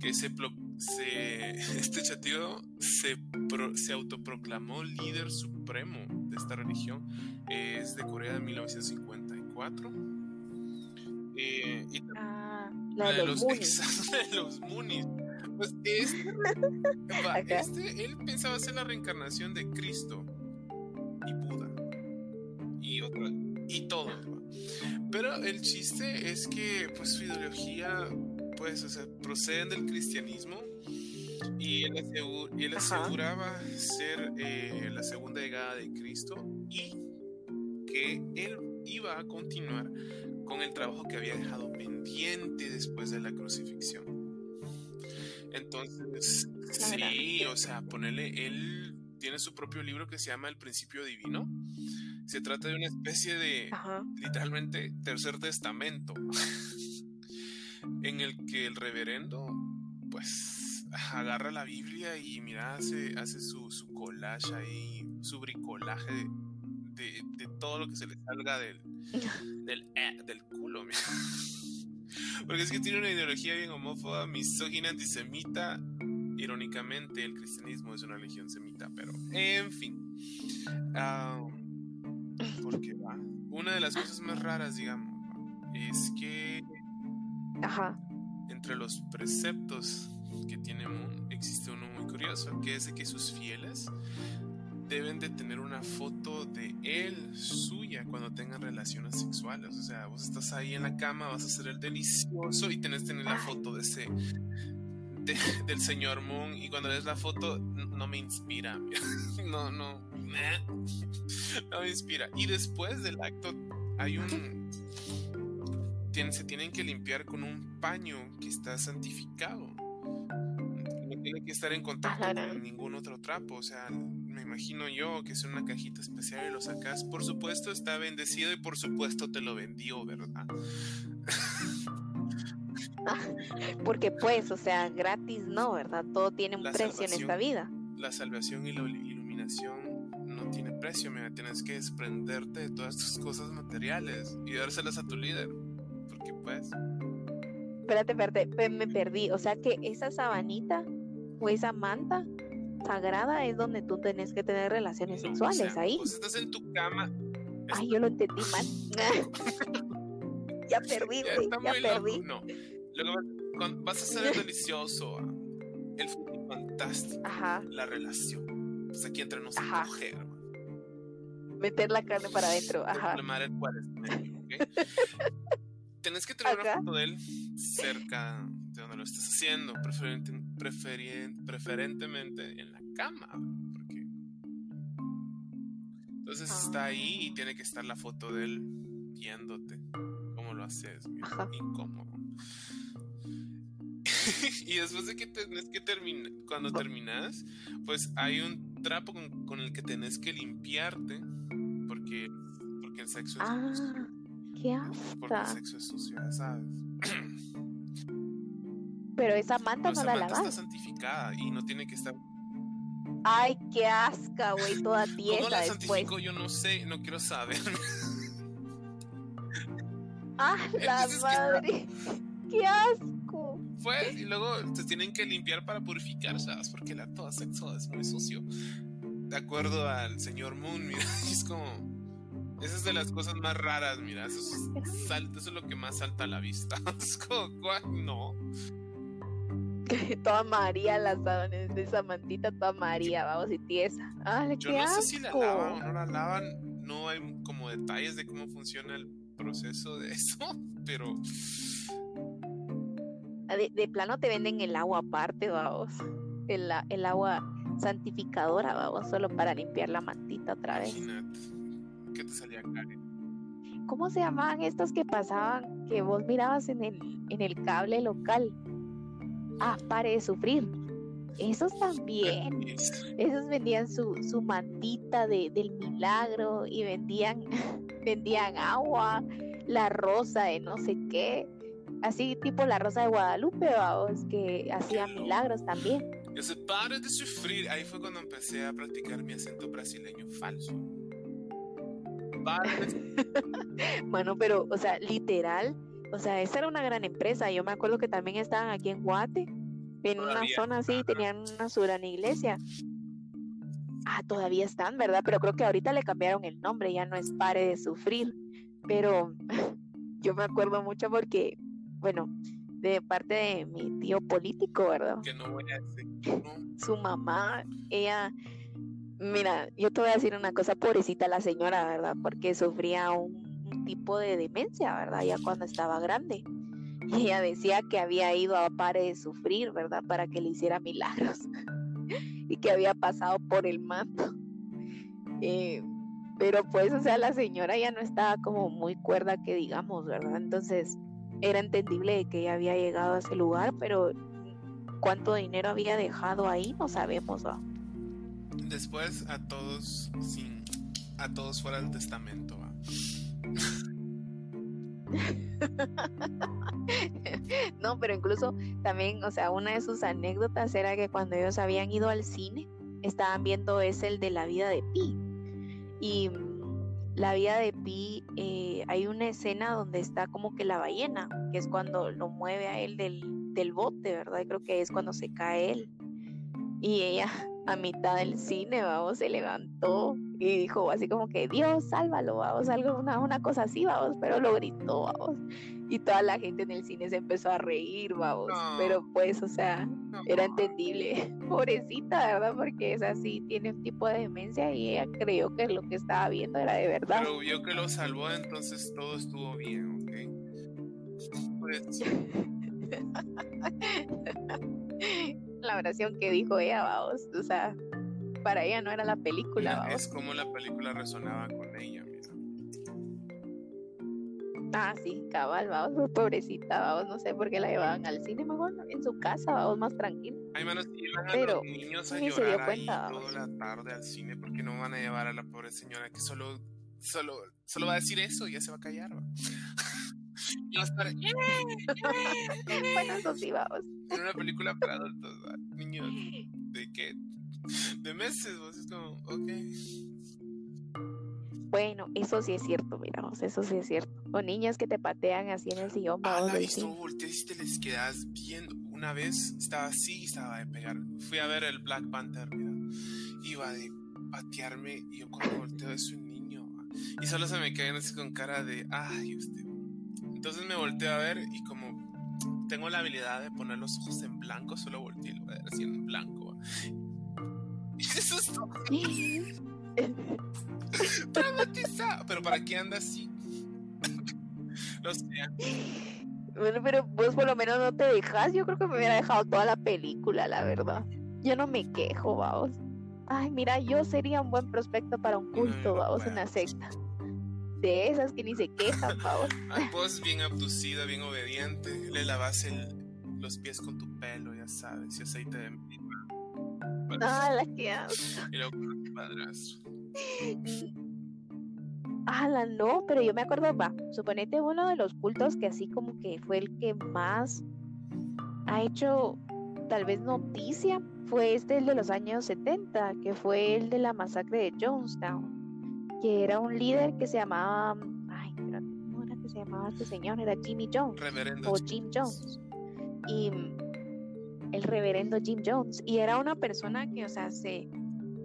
Que se, se este chatío se, se autoproclamó líder supremo de esta religión. Es de Corea de 1954. Eh, y ah, la de, los, de los Moonies. Pues este, este, él pensaba ser la reencarnación de Cristo y Buda y otro, y todo. Pero el chiste es que pues su ideología pues o sea, proceden del cristianismo y él, aseguraba ser eh, la segunda llegada de Cristo y que él iba a continuar con el trabajo que había dejado pendiente después de la crucifixión. Entonces, sí, o sea, ponerle, él tiene su propio libro que se llama El Principio Divino. Se trata de una especie de, literalmente, tercer testamento, en el que el reverendo, pues, agarra la Biblia y mira, hace, hace su, su collage ahí, su bricolaje de, de, todo lo que se le salga del, del, eh, del culo. Mira. Porque es que tiene una ideología bien homófoba, misógina, antisemita. Irónicamente, el cristianismo es una religión semita, pero en fin. porque va. Una de las cosas más raras, digamos, es que. Ajá. Entre los preceptos que tiene Moon, existe uno muy curioso, que es de que sus fieles deben de tener una foto de él, suya, cuando tengan relaciones sexuales. O sea, vos estás ahí en la cama, vas a hacer el delicioso y tenés que tener la foto de ese, del señor Moon. Y cuando ves la foto, no me inspira. No, no, no me inspira. Y después del acto, hay un. Se tienen que limpiar con un paño que está santificado. No tiene que estar en contacto con ningún otro trapo. O sea, me imagino yo, que es una cajita especial y lo sacas. Por supuesto está bendecido y por supuesto te lo vendió, ¿verdad? Porque pues, o sea, gratis no, ¿verdad? Todo tiene un precio en esta vida. La salvación y la iluminación no tiene precio, mira, tienes que desprenderte de todas tus cosas materiales y dárselas a tu líder. Pues... Espérate, espérate, me perdí. O sea que esa sabanita o esa manta sagrada es donde tú tenés que tener relaciones sexuales ahí. Pues estás en tu cama. Ay, yo lo entendí mal. ya perdí, ya, perdí. No. Vas a hacer el delicioso, el fantástico, Ajá. la relación. Pues aquí entre nosotros coger. Meter la carne para adentro. Ajá. El Tenés que tener una foto de él cerca de donde lo estés haciendo, preferentemente en la cama, porque entonces está ahí y tiene que estar la foto de él viéndote cómo lo haces, incómodo. y después de que tenés que terminar, cuando terminas, pues hay un trapo con, el que tenés que limpiarte, porque, porque el sexo es Qué Porque el sexo es sucio, ¿sabes? Pero esa manta no, la manta lavas. está santificada y no tiene que estar. Ay, qué asca, güey, toda tiesa ¿Cómo la después. santificó? Yo no sé, no quiero saber. Ah, la Entonces, ¿qué- madre. Qué asco. Pues, y luego se tienen que limpiar para purificar, ¿sabes? Porque el acto sexo es muy sucio. De acuerdo al señor Moon, mira, es como. Esa es de las cosas más raras, mira. Eso es, sal- eso es lo que más salta a la vista. Es como, ¿cuál? no. toda María sábanas de esa mantita, toda María, vamos, y tiesa. Ay, Yo no asco. sé si la lavan o no la lavan. No hay como detalles de cómo funciona el proceso de eso, pero Ah, De, de plano te venden el agua aparte, vamos. El, el agua santificadora, vamos, solo para limpiar la mantita otra vez. imagínate. ¿Qué te salía Karen? ¿Cómo se llamaban estos que pasaban, que vos mirabas en el, en el cable local? Ah, pare de sufrir. Esos también. Es- Esos vendían su, su mantita de, del milagro y vendían, vendían agua, la rosa de no sé qué. Así tipo la rosa de Guadalupe, vamos, que hacía milagros también. Yo sé, pare de sufrir. Ahí fue cuando empecé a practicar mi acento brasileño falso. Bueno, pero, o sea, literal, o sea, esa era una gran empresa. Yo me acuerdo que también estaban aquí en Guate, en una zona así, tenían una gran iglesia. Ah, todavía están, ¿verdad? Pero creo que ahorita le cambiaron el nombre, ya no es Pare de Sufrir. Pero yo me acuerdo mucho porque, bueno, de parte de mi tío político, ¿verdad? que no voy a decir. No, su mamá, ella, mira, yo te voy a decir una cosa, pobrecita la señora, ¿verdad? Porque sufría un, tipo de demencia, ¿verdad? Ya cuando estaba grande. Y ella decía que había ido a Pare de Sufrir, ¿verdad? Para que le hiciera milagros. y que había pasado por el manto. Eh, pero pues, o sea, la señora ya no estaba como muy cuerda que digamos, ¿verdad? Entonces era entendible que ella había llegado a ese lugar, pero cuánto dinero había dejado ahí no sabemos, ¿va? Después a todos sin a todos fuera del testamento. no, pero incluso también, o sea, una de sus anécdotas era que cuando ellos habían ido al cine, estaban viendo es el de la vida de Pi. Y mm, la vida de Pi, eh, hay una escena donde está como que la ballena, que es cuando lo mueve a él del, del bote, ¿verdad? Y creo que es cuando se cae él. Y ella a mitad del cine, vamos, se levantó y dijo así como que Dios, sálvalo, vamos, algo, una, una cosa así, vamos, pero lo gritó, vamos. Y toda la gente en el cine se empezó a reír, vamos. No. Pero pues, o sea, era entendible. Pobrecita, ¿verdad? Porque es así, tiene un tipo de demencia y ella creyó que lo que estaba viendo era de verdad. Pero vio que lo salvó, entonces todo estuvo bien, ¿ok? Pues, La oración que dijo ella, vamos. O sea, para ella no era la película, mira, es como la película resonaba con ella, mira. Ah, sí, cabal, vamos, pobrecita, vamos, no sé por qué la llevaban al cine, mejor en su casa, vamos, más tranquilo. Hay manos a Pero los niños a ni se dio llorar ahí cuenta, toda la tarde al cine porque no van a llevar a la pobre señora que solo, solo, solo va a decir eso y ya se va a callar. ¿va? Y a estar Bueno, eso sí, vamos. en una película para adultos, niños de qué, de meses, vos es como, ok. Bueno, eso sí es cierto, miramos, eso sí es cierto. O niños que te patean así en el sillón, Ah, tú cine. volteas y te les quedas viendo. Una vez estaba así y estaba de pegar. Fui a ver el Black Panther, mira. Iba de patearme y yo cuando volteo es un niño. Y solo se me caen así con cara de, ay, usted. Entonces me volteo a ver y como tengo la habilidad de poner los ojos en blanco, solo volteé y lo voy a en blanco. Y eso es todo traumatizado. Pero ¿para qué anda así? Lo sé. Bueno, pero vos por lo menos no te dejas. Yo creo que me hubiera dejado toda la película, la verdad. Yo no me quejo, vamos. Ay, mira, yo sería un buen prospecto para un culto, no vamos, puedo. una secta. De esas que ni se quejan, vamos. Ay, vos bien abducida, bien obediente. Le lavas el, los pies con tu pelo, ya sabes, y aceite de mirra. Ah, la que. Y luego con tu padrastro. Ala, no, pero yo me acuerdo, va, suponete uno de los cultos que así como que fue el que más ha hecho tal vez noticia fue este el de los años 70, que fue el de la masacre de Jonestown, que era un líder que se llamaba, ay, ¿cómo era que se llamaba este señor? Era Jimmy Jones o Jim Jones. Y el reverendo Jim Jones. Y era una persona que, o sea, se,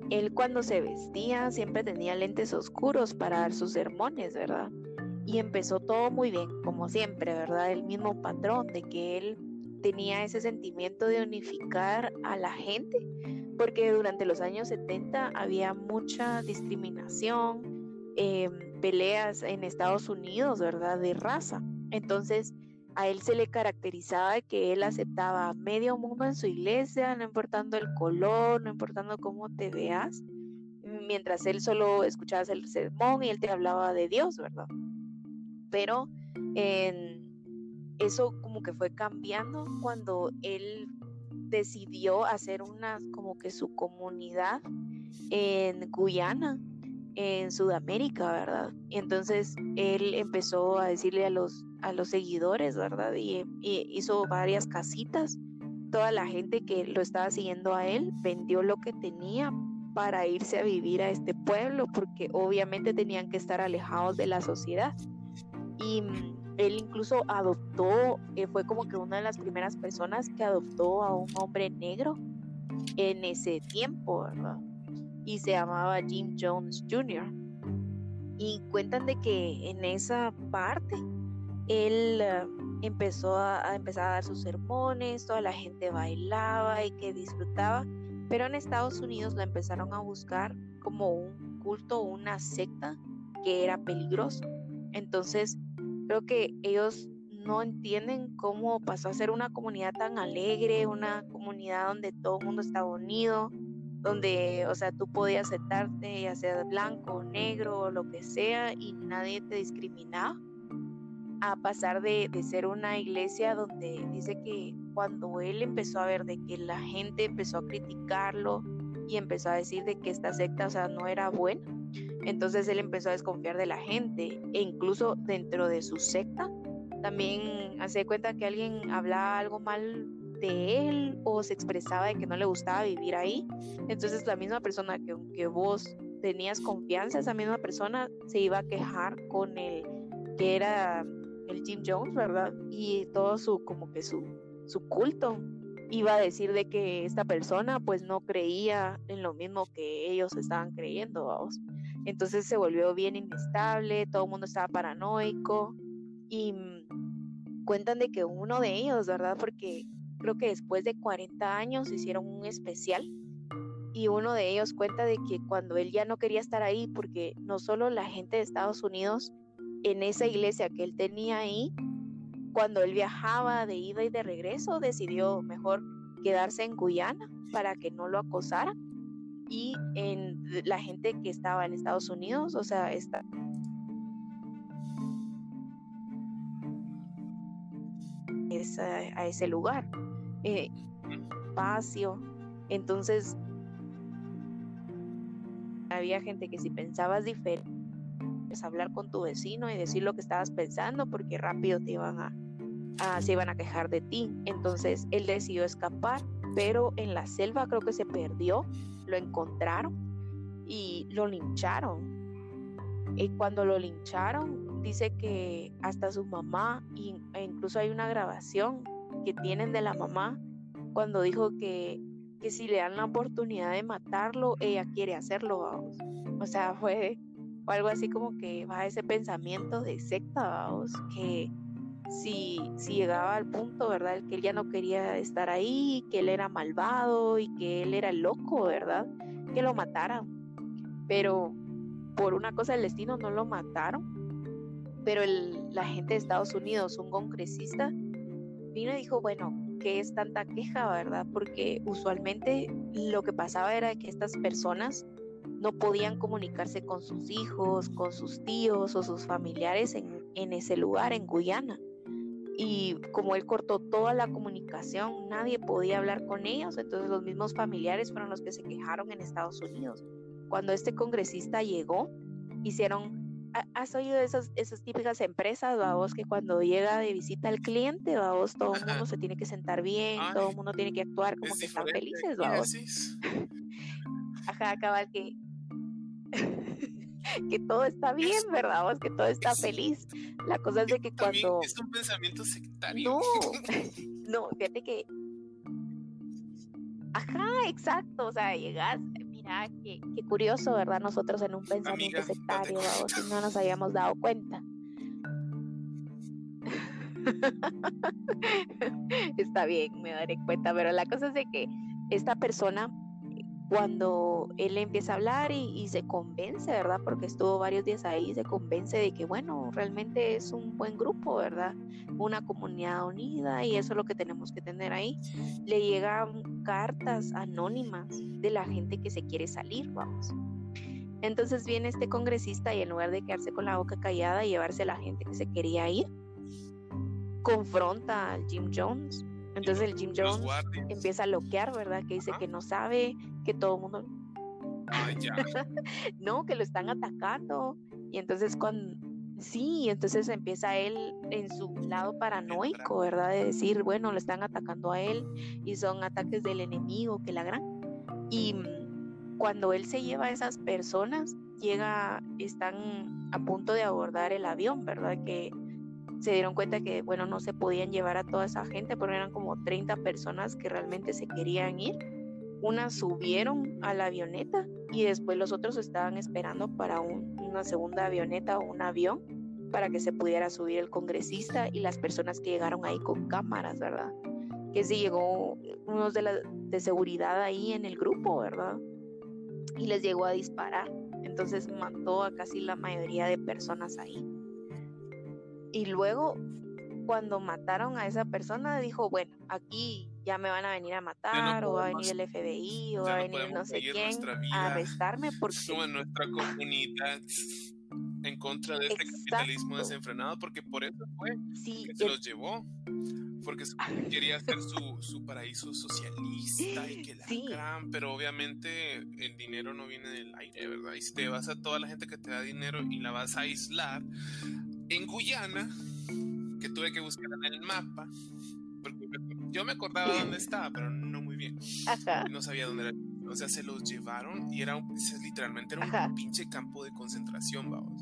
él cuando se vestía siempre tenía lentes oscuros para dar sus sermones, ¿verdad? Y empezó todo muy bien, como siempre, ¿verdad? El mismo patrón de que él tenía ese sentimiento de unificar a la gente, porque durante los años 70 había mucha discriminación, em, peleas en Estados Unidos, ¿verdad? De raza. Entonces, a él se le caracterizaba que él aceptaba medio mundo en su iglesia, no importando el color, no importando cómo te veas, mientras él solo escuchabas el sermón y él te hablaba de Dios, ¿verdad? Pero eso como que fue cambiando cuando él decidió hacer una como que su comunidad en Guyana, en Sudamérica, ¿verdad? Y entonces él empezó a decirle a los a los seguidores, ¿verdad? Y, hizo varias casitas. Toda la gente que lo estaba siguiendo a él vendió lo que tenía para irse a vivir a este pueblo, porque obviamente tenían que estar alejados de la sociedad. Y mm, él incluso adoptó, eh, fue como que una de las primeras personas que adoptó a un hombre negro en ese tiempo, ¿verdad? Y se llamaba Jim Jones Jr. Y cuentan de que en esa parte él eh, empezó a, empezar a dar sus sermones, toda la gente bailaba y que disfrutaba, pero en Estados Unidos lo empezaron a buscar como un culto, una secta que era peligroso. Entonces, creo que ellos no entienden cómo pasó a ser una comunidad tan alegre, una comunidad donde todo el mundo estaba unido, donde, o sea, tú podías sentarte, ya sea blanco, negro lo que sea, y nadie te discriminaba a pasar de, ser una iglesia donde dice que cuando él empezó a ver de que la gente empezó a criticarlo y empezó a decir de que esta secta, o sea, no era buena, entonces él empezó a desconfiar de la gente e incluso dentro de su secta también hace cuenta que alguien hablaba algo mal de él o se expresaba de que no le gustaba vivir ahí. Entonces la misma persona que vos tenías confianza, esa misma persona se iba a quejar con el que era el Jim Jones, ¿verdad? Y todo su, como que su, su culto iba a decir de que esta persona pues no creía en lo mismo que ellos estaban creyendo, vamos. Entonces se volvió bien inestable, todo el mundo estaba paranoico y mm, cuentan de que uno de ellos, ¿verdad? Porque creo que después de 40 años hicieron un especial y uno de ellos cuenta de que cuando él ya no quería estar ahí, porque no solo la gente de Estados Unidos en esa iglesia que él tenía ahí, cuando él viajaba de ida y de regreso, decidió mejor quedarse en Guyana para que no lo acosara. Y en la gente que estaba en Estados Unidos, o sea, está a ese lugar, eh, espacio. Entonces, había gente que si pensabas diferente, hablar con tu vecino y decir lo que estabas pensando porque rápido te iban a, se iban a quejar de ti. Entonces él decidió escapar, pero en la selva creo que se perdió, lo encontraron y lo lincharon. Y cuando lo lincharon, dice que hasta su mamá, e incluso hay una grabación que tienen de la mamá cuando dijo que, que si le dan la oportunidad de matarlo, ella quiere hacerlo. O sea, fue o algo así como que va ese pensamiento de secta, que si, si llegaba al punto, ¿verdad? Que él ya no quería estar ahí, que él era malvado y que él era loco, ¿verdad? Que lo mataran. Pero por una cosa del destino no lo mataron. Pero el, la gente de Estados Unidos, un congresista, vino y dijo, bueno, ¿qué es tanta queja, verdad? Porque usualmente lo que pasaba era que estas personas no podían comunicarse con sus hijos, con sus tíos o sus familiares en, ese lugar, en Guyana. Y como él cortó toda la comunicación, nadie podía hablar con ellos, entonces los mismos familiares fueron los que se quejaron en Estados Unidos. Cuando este congresista llegó, hicieron ¿Has oído esas, esas típicas empresas, vos, que cuando llega de visita al cliente, vos, todo el mundo se tiene que sentar bien, todo el mundo tiene que actuar como que están felices, vos? Ajá, cabal que que todo está bien, ¿verdad? Vos, que todo está feliz. La cosa es de que cuando... Es un pensamiento sectario. No, no, fíjate que... Ajá, exacto, o sea, llegas, mira, qué, qué curioso, ¿verdad? Nosotros en un pensamiento sectario, vamos, si no nos habíamos dado cuenta. Está bien, me daré cuenta, pero la cosa es de que esta persona cuando él empieza a hablar y, se convence, ¿verdad? Porque estuvo varios días ahí, se convence de que, bueno, realmente es un buen grupo, ¿verdad? Una comunidad unida y eso es lo que tenemos que tener ahí. Le llegan cartas anónimas de la gente que se quiere salir, vamos. Entonces viene este congresista y en lugar de quedarse con la boca callada y llevarse a la gente que se quería ir, confronta al Jim Jones entonces el Jim Jones empieza a bloquear, ¿verdad? Que dice que no sabe, que todo el mundo... no, que lo están atacando. Y entonces cuando... Sí, entonces empieza él en su lado paranoico, ¿verdad? De decir, bueno, lo están atacando a él y son ataques del enemigo, que la gran. Y mm, cuando él se lleva a esas personas, llega, están a punto de abordar el avión, ¿verdad? Que se dieron cuenta que, bueno, no se podían llevar a toda esa gente, pero eran como 30 personas que realmente se querían ir. Unas subieron a la avioneta y después los otros estaban esperando para una segunda avioneta o un avión para que se pudiera subir el congresista y las personas que llegaron ahí con cámaras, ¿verdad? Que si llegó unos de, la, de seguridad ahí en el grupo, ¿verdad? Y les llegó a disparar. Entonces mató a casi la mayoría de personas ahí. Y luego, cuando mataron a esa persona, dijo, bueno, aquí ya me van a venir a matar, o va a venir el FBI, o va a venir no, sé quién a arrestarme porque... en nuestra comunidad en contra de este capitalismo desenfrenado, porque por eso fue que se los llevó. Porque quería hacer su, su, paraíso socialista y que la gran, pero obviamente el dinero no viene del aire, ¿verdad? Y si te vas a toda la gente que te da dinero y la vas a aislar, en Guyana, que tuve que buscar en el mapa, porque yo me acordaba dónde estaba, pero no muy bien. No sabía dónde era. O sea, se los llevaron y era un, literalmente era un pinche campo de concentración, vamos.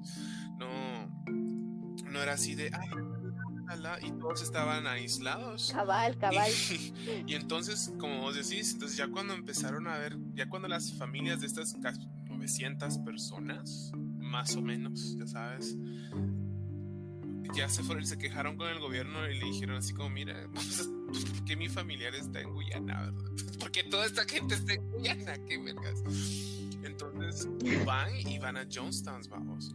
No, no era así de, y todos estaban aislados. Cabal, cabal. Y, y, entonces, como vos decís, entonces ya cuando empezaron a ver, ya cuando las familias de estas 900 personas, más o menos, ya sabes, ya se fueron, se quejaron con el gobierno y le dijeron así como, mira, ¿por qué mi familiar está en Guyana, verdad? Porque toda esta gente está en Guyana, qué vergas. Entonces van y van a Jonestown, vamos.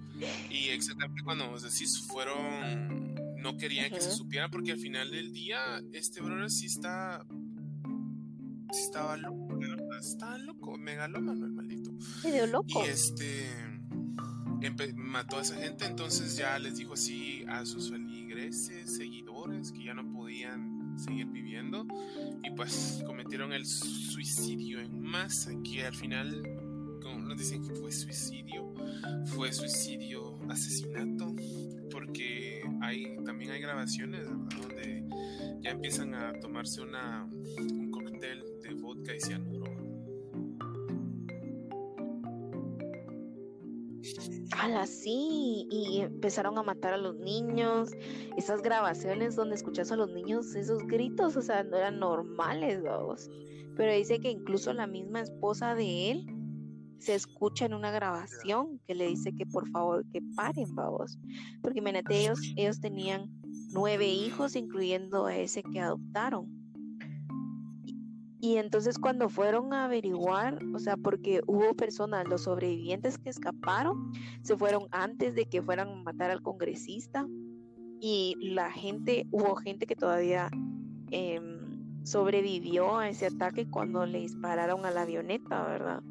Y exactamente cuando vos decís, fueron, no querían que se supiera porque al final del día, este brother sí está, sí estaba loco, estaba loco, megalómano el maldito. Medio loco. Y este mató a esa gente, entonces ya les dijo así a sus feligreses, seguidores, que ya no podían seguir viviendo y pues cometieron el suicidio en masa, que al final, como nos dicen que fue suicidio, fue suicidio asesinato, porque hay también hay grabaciones donde ya empiezan a tomarse una, un cóctel de vodka y cianuro así y empezaron a matar a los niños. Esas grabaciones donde escuchas a los niños, esos gritos, o sea, no eran normales, vamos. Pero dice que incluso la misma esposa de él se escucha en una grabación que le dice que por favor que paren, vamos. Porque imagínate, ellos, ellos tenían nueve hijos, incluyendo a ese que adoptaron. Y entonces cuando fueron a averiguar, o sea, porque hubo personas, los sobrevivientes que escaparon, se fueron antes de que fueran a matar al congresista. Y la gente, hubo gente que todavía em, sobrevivió a ese ataque cuando le dispararon a la avioneta, ¿verdad?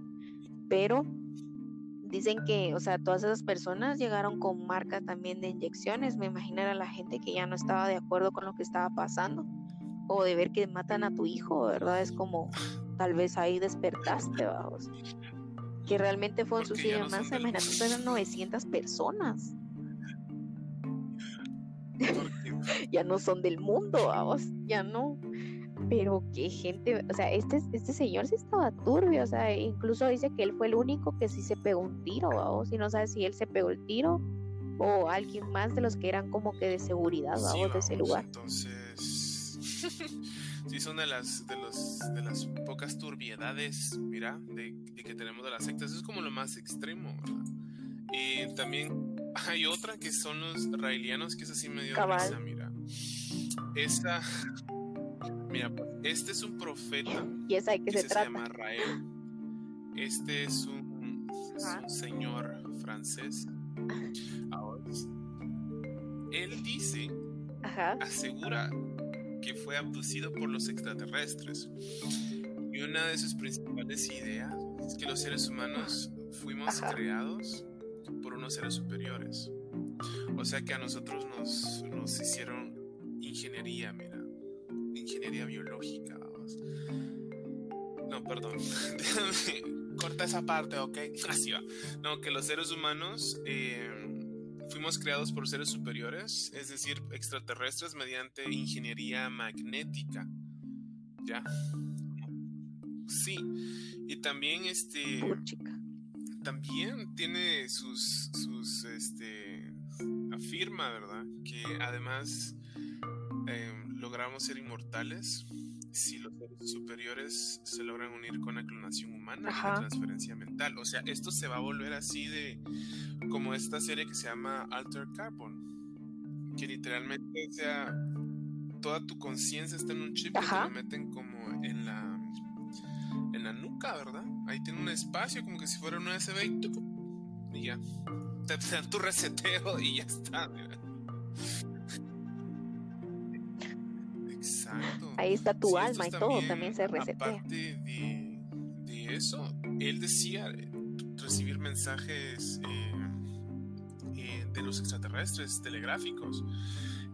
Pero dicen que, o sea, todas esas personas llegaron con marcas también de inyecciones, me imagino era la gente que ya no estaba de acuerdo con lo que estaba pasando o de ver que matan a tu hijo, ¿verdad? Es como, tal vez ahí despertaste, vamos. Que realmente fue un suicidio en masa, imagínate, eran 900 personas. ya no son del mundo, vamos, ya no. Pero qué gente, o sea, este, este señor sí estaba turbio, o sea, incluso dice que él fue el único que sí se pegó un tiro, vamos, y no sabe si él se pegó el tiro o alguien más de los que eran como que de seguridad, vamos, vamos de ese lugar. Entonces sí son de las, de los, de las pocas turbiedades, mira, de, que tenemos de las sectas, es como lo más extremo, ¿verdad? Y también hay otra que son los raelianos, que es así medio risa, mira. Esa, mira, pues, este es un profeta. ¿Y esa de qué se, trata? llama Rael. Este es un, señor francés. Ahora, él dice, asegura que fue abducido por los extraterrestres. Y una de sus principales ideas es que los seres humanos fuimos creados por unos seres superiores. O sea que a nosotros nos, nos hicieron ingeniería, mira, ingeniería biológica. No, perdón, corta esa parte, ok, así va. No, que los seres humanos eh, fuimos creados por seres superiores, es decir, extraterrestres mediante ingeniería magnética. ¿Ya? Sí. Y también este también tiene sus, sus, este, afirma, ¿verdad? Que además em, logramos ser inmortales si los seres superiores se logran unir con la clonación humana y la transferencia mental. O sea, esto se va a volver así de como esta serie que se llama Alter Carbon, que literalmente, o sea, toda tu conciencia está en un chip que te lo meten como en la en la nuca, ¿verdad? Ahí tiene un espacio como que si fuera un USB y, ya. Te, dan tu reseteo y ya está. Exacto. Ahí está tu alma y todo también se resetea. Aparte de, de, eso, él decía recibir mensajes eh, eh, de los extraterrestres telegráficos.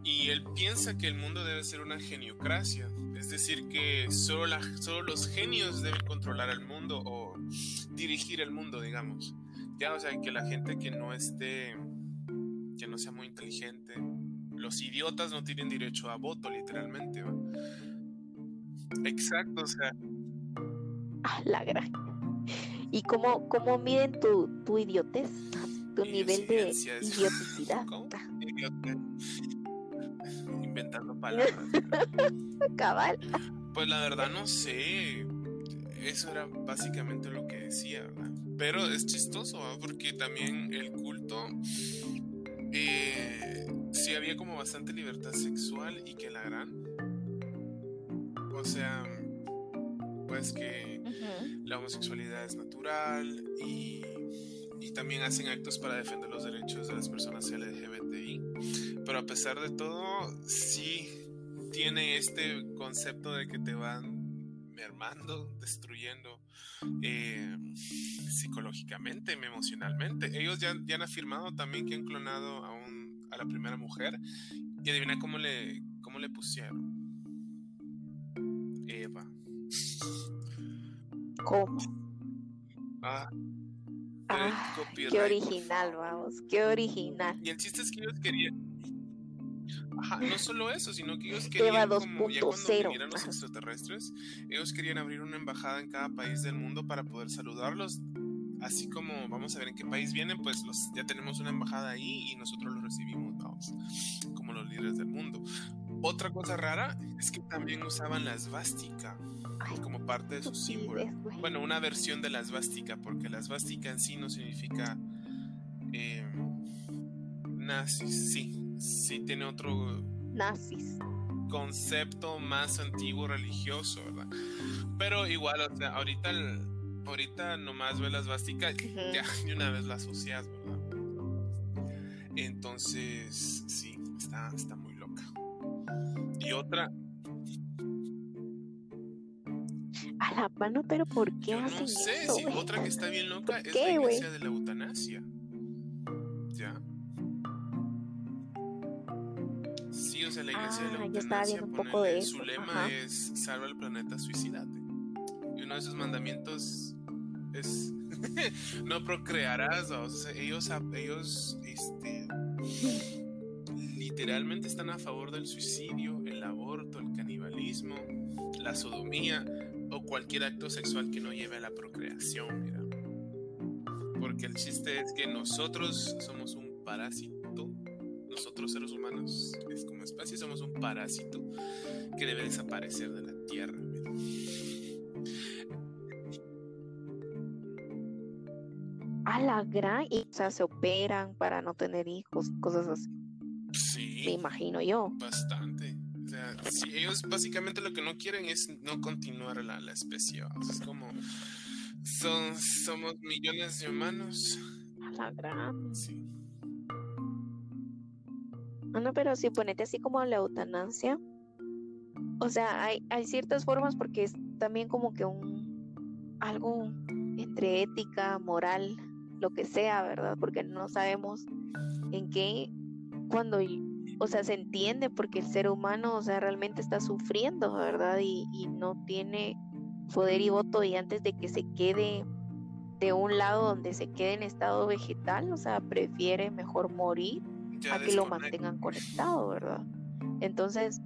Y él piensa que el mundo debe ser una geniocracia, es decir, que solo, la, solo los genios deben controlar el mundo o dirigir el mundo, digamos. Ya, o sea, que la gente que no esté, que no sea muy inteligente, los idiotas no tienen derecho a voto, literalmente. Exacto, o sea. Ah, la gran. ¿Y cómo, cómo miden tu, tu idiotez? Tu nivel de idioticidad. ¿Cómo? inventando palabras. Cabal. Pues la verdad no sé. Eso era básicamente lo que decía, ¿verdad? Pero es chistoso, porque también el culto eh, sí había como bastante libertad sexual y que la gran. O sea, pues que la homosexualidad es natural y, y también hacen actos para defender los derechos de las personas LGBTI pero a pesar de todo, sí tiene este concepto de que te van mermando, destruyendo eh, psicológicamente, emocionalmente. Ellos ya, han afirmado también que han clonado a, a la primera mujer y adivina cómo le, cómo le pusieron. Eva. ¿Cómo? Ah, ah qué original, vamos, qué original. Y el chiste es que ellos querían, no solo eso, sino que ellos querían, como ya cuando vinieran los extraterrestres, ellos querían abrir una embajada en cada país del mundo para poder saludarlos. Así como vamos a ver en qué país vienen, pues los, ya tenemos una embajada ahí y nosotros los recibimos, vamos, como los líderes del mundo. Otra cosa rara es que también usaban la svástica como parte de su símbolo. Bueno, una versión de la svástica, porque la svástica en sí no significa eh, nazis, sí, sí tiene otro nazis concepto más antiguo religioso, ¿verdad? Pero igual, o sea, ahorita ahorita nomás ves las básicas ya de una vez las asocias, ¿verdad? Entonces, sí, está, está muy loca. Y otra. A la mano, pero ¿por qué Yo no sé, sí, otra que está bien loca es la iglesia de la eutanasia. ¿Ya? la iglesia de la eutanasia un poco de su lema es salva el planeta, suicídate. Y uno de sus mandamientos no procrearás. O sea, ellos, ellos, este, literalmente están a favor del suicidio, el aborto, el canibalismo, la sodomía o cualquier acto sexual que no lleve a la procreación, mira. Porque el chiste es que nosotros somos un parásito, nosotros seres humanos, es como especie, somos un parásito que debe desaparecer de la tierra. A la gran, y o sea, se operan para no tener hijos, cosas así. Sí. Me imagino yo. Bastante. O sea, sí, ellos básicamente lo que no quieren es no continuar la, la especie. O sea, es como son, somos millones de humanos. A la gran. Sí. Bueno, pero si ponete así como la eutanasia, o sea, hay, hay ciertas formas porque es también como que un algo entre ética, moral, lo que sea, ¿verdad? Porque no sabemos en qué, cuando, o sea, se entiende porque el ser humano, o sea, realmente está sufriendo, ¿verdad? Y, y no tiene poder y voto y antes de que se quede de un lado donde se quede en estado vegetal, o sea, prefiere mejor morir Ya a que lo mantengan conectado, ¿verdad? Entonces,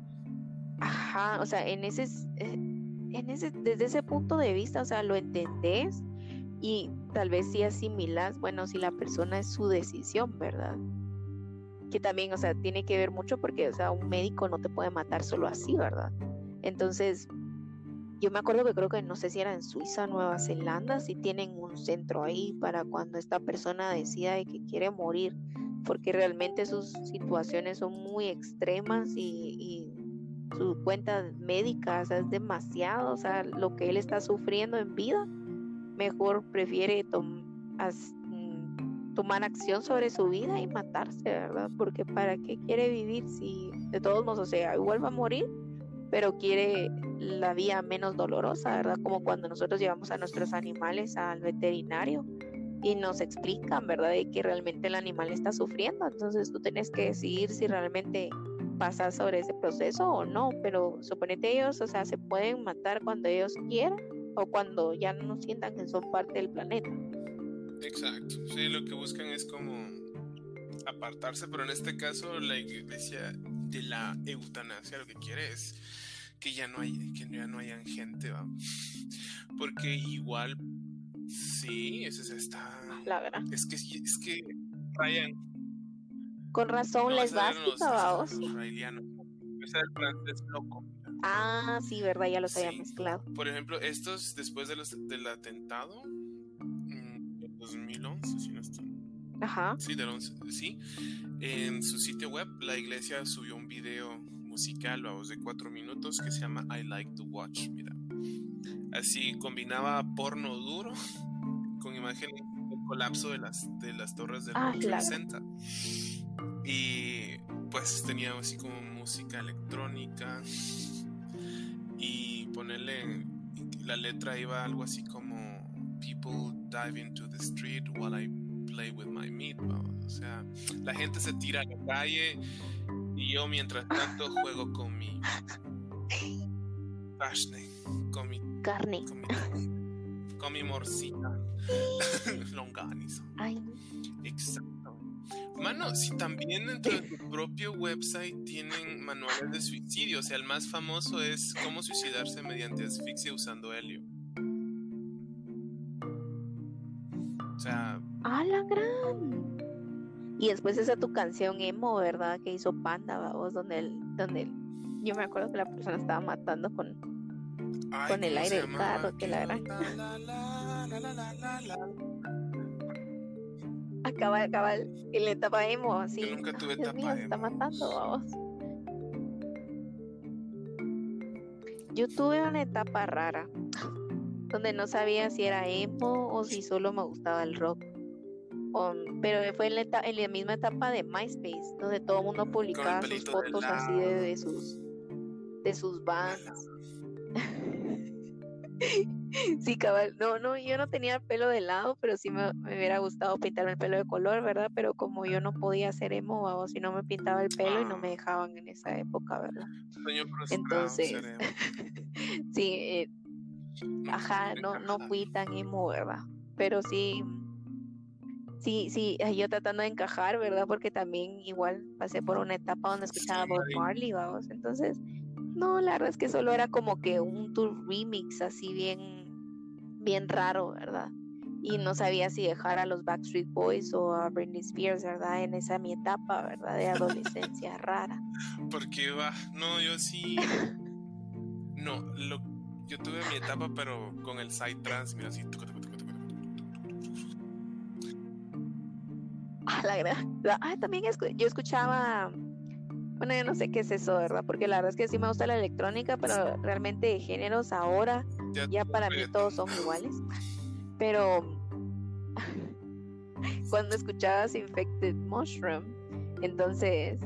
ajá, o sea, en ese, eh, en ese, desde ese punto de vista, o sea, lo entendés y tal vez sí asimilas, bueno, si la persona es su decisión, ¿verdad? Que también, o sea, tiene que ver mucho porque, o sea, un médico no te puede matar solo así, ¿verdad? Entonces, yo me acuerdo que creo que no sé si era en Suiza, Nueva Zelanda, si tienen un centro ahí para cuando esta persona decida de que quiere morir, porque realmente sus situaciones son muy extremas y, y su cuenta médica o sea, es demasiado, o sea, lo que él está sufriendo en vida, mejor prefiere mm, tomar acción sobre su vida y matarse, ¿verdad? Porque ¿para qué quiere vivir si de todos modos, o sea, igual va a morir? pero quiere la vía menos dolorosa, ¿verdad? Como cuando nosotros llevamos a nuestros animales al veterinario y nos explican, ¿verdad? De que realmente el animal está sufriendo. Entonces tú tienes que decidir si realmente pasas sobre ese proceso o no, pero suponete ellos, o sea, se pueden matar cuando ellos quieran o cuando ya no sientan que son parte del planeta. Exacto. Sí, lo que buscan es como apartarse, pero en este caso la iglesia de la eutanasia lo que quiere es que ya no hay que ya no hayan gente, ¿va? Porque igual sí, ese se está La verdad. es que es que Ryan Con razón, no, les ese eran los- vamos. el francés loco. Ah, sí, ¿verdad? Ya los había Sí. mezclado. Por ejemplo, estos después de los, del atentado mm, en 2011, si no estoy Ajá. Sí, del 11, sí. En su sitio web, la iglesia subió un video musical, vamos, de cuatro minutos que se llama I Like to Watch. Mira, así combinaba porno duro con imágenes del colapso de las, de las torres del Ah, claro. Center. Y pues tenía así como música electrónica y ponerle la letra iba algo así como people dive into the street while I play with my meat o sea la gente se tira a la calle y yo mientras tanto juego con mi Ashley, con mi Carne. con mi, con mi morcilla. Longaniza. Exacto. Mano, si también dentro de tu propio website tienen manuales de suicidio, o sea, el más famoso es cómo suicidarse mediante asfixia usando helio. O sea, ¡Ah, la gran! Y después esa tu canción emo, ¿verdad? Que hizo Panda, vamos, donde el, donde el- yo me acuerdo que la persona estaba matando con ay, Con el ¿cómo aire del carro, que la gran- la, la, la. Acaba, acaba en la etapa emo, así. Yo nunca tuve etapa mío, está matando, vamos. Yo tuve una etapa rara, donde no sabía si era emo o si solo me gustaba el rock. Pero fue en la, eta- en la misma etapa de MySpace, donde todo el mundo publicaba sus fotos así de sus de sus bands. Sí, cabal. No, no, yo no tenía el pelo de lado, pero sí me, me hubiera gustado pintarme el pelo de color, ¿verdad? Pero como yo no podía hacer emo, o si no me pintaba el pelo y no me Ah. dejaban en esa época, ¿verdad? Entonces. Sí, eh, ajá, no, no fui tan emo, ¿verdad? Pero sí, sí, sí, yo tratando de encajar, ¿verdad? Porque también igual pasé por una etapa donde escuchaba Bob Marley, vamos. Entonces, no, la verdad es que solo era como que un tour remix así bien, bien raro, ¿verdad? Y no sabía si dejar a los Backstreet Boys o a Britney Spears, ¿verdad? En esa mi etapa, ¿verdad? De adolescencia rara. Porque va, no, yo sí. No, lo, yo tuve mi etapa, pero con el side trans, mira, así. Ah, la verdad. Ah, también yo escuchaba. Bueno, yo no sé qué es eso, ¿verdad? Porque la verdad es que sí me gusta la electrónica, pero realmente de géneros ahora ya, para mí todos son iguales. Pero cuando escuchabas Infected Mushroom, entonces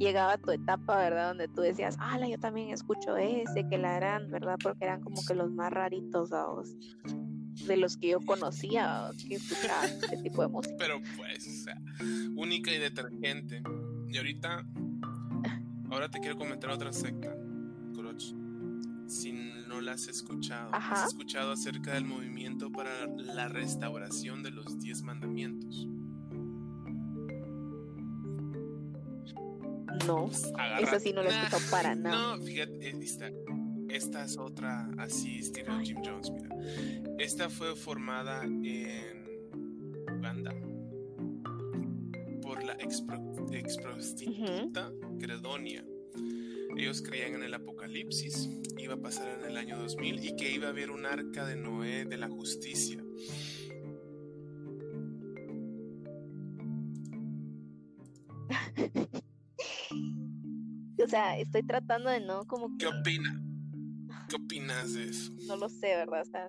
llegaba tu etapa, ¿verdad? Donde tú decías, ah, yo también escucho ese, que la eran, ¿verdad? Porque eran como que los más raritos, de los que yo conocía, que escuchaba ese tipo de música. Pero pues, o sea, única y detergente. Y ahorita, ahora te quiero comentar otra secta, Croch. Si no la has escuchado, has escuchado acerca del movimiento para la restauración de los diez mandamientos. No, eso sí no lo he escuchado para nada. No, fíjate, esta, esta es otra así estilo Jim Jones, mira. Esta fue formada en Uganda por la exprostituta Credonia. Ellos creían en el apocalipsis, iba a pasar en el año 2000 y que iba a haber un arca de Noé de la justicia. o sea, estoy tratando de no como ¿Qué opina? ¿Qué opinas de eso? No lo sé, ¿verdad? O sea,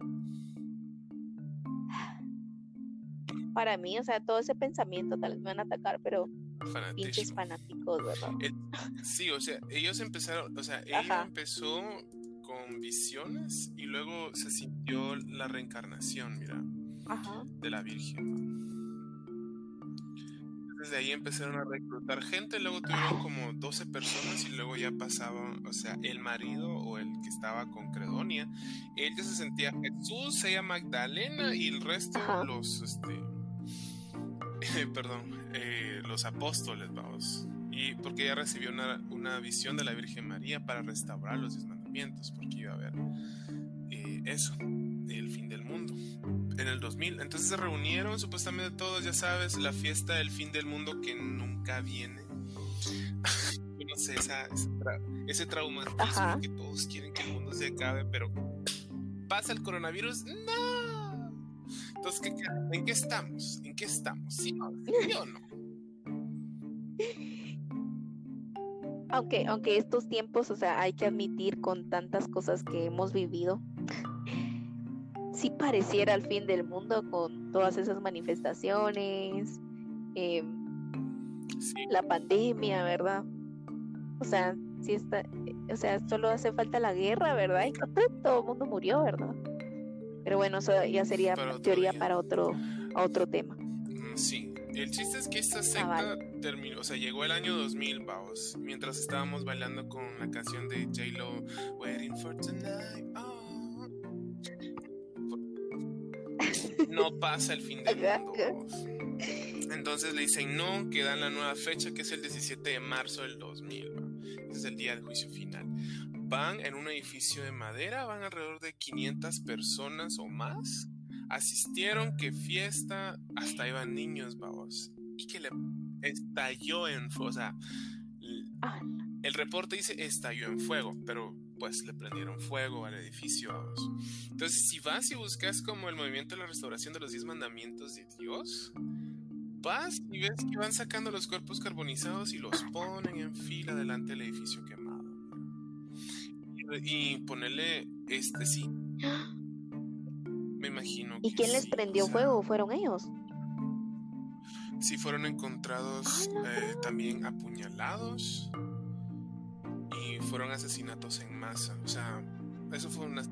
para mí, o sea, todo ese pensamiento tal vez me van a atacar, pero pinches fanáticos, ¿verdad? sí, o sea, ellos empezaron, o sea, ella empezó con visiones y luego se sintió la reencarnación, mira, de la Virgen. Desde ahí empezaron a reclutar gente, luego tuvieron como 12 personas y luego ya pasaba, o sea, el marido o el que estaba con Credonia, ella se sentía Jesús, ella Magdalena y el resto los, este, perdón, eh, los apóstoles, vamos. Y porque ella recibió una, visión de la Virgen María para restaurar los diez mandamientos, porque iba a haber eh, eso, el fin del mundo, en el 2000. Entonces se reunieron supuestamente todos, ya sabes, la fiesta del fin del mundo que nunca viene. no sé, ese traumatismo que todos quieren que el mundo se acabe, pero pasa el coronavirus, no entonces, ¿en qué estamos? ¿En qué estamos? ¿Sí, o no? Aunque, aunque estos tiempos, o sea, hay que admitir con tantas cosas que hemos vivido, sí pareciera el fin del mundo con todas esas manifestaciones, em, la pandemia, ¿verdad? O sea, sí está, o sea, solo hace falta la guerra, ¿verdad? Y todo el mundo murió, ¿verdad? Pero bueno, eso ya sería teoría para otro, otro tema. Mm, sí, el chiste es que esta secta terminó, o sea, llegó el año 2000, vamos, mientras estábamos bailando con la canción de J-Lo, Waiting for Tonight. Oh. No pasa el fin del mundo. Entonces le dicen no, que dan la nueva fecha que es el 17 de marzo del 2000. Ese es el día del juicio final van en un edificio de madera, van alrededor de 500 personas o más. Asistieron, que fiesta, hasta iban niños, vamos. Y que le estalló en fuego, o sea, el reporte dice estalló en fuego, pero pues le prendieron fuego al edificio. Vamos. Entonces, si vas y buscas como el movimiento de la restauración de los diez mandamientos de Dios, vas y ves que van sacando los cuerpos carbonizados y los ponen en fila delante del edificio quemado y ponerle este sí. Me imagino. ¿Y quién les prendió fuego? ¿Fueron ellos? Sí, fueron encontrados eh, también apuñalados y fueron asesinatos en masa. O sea, eso fue una.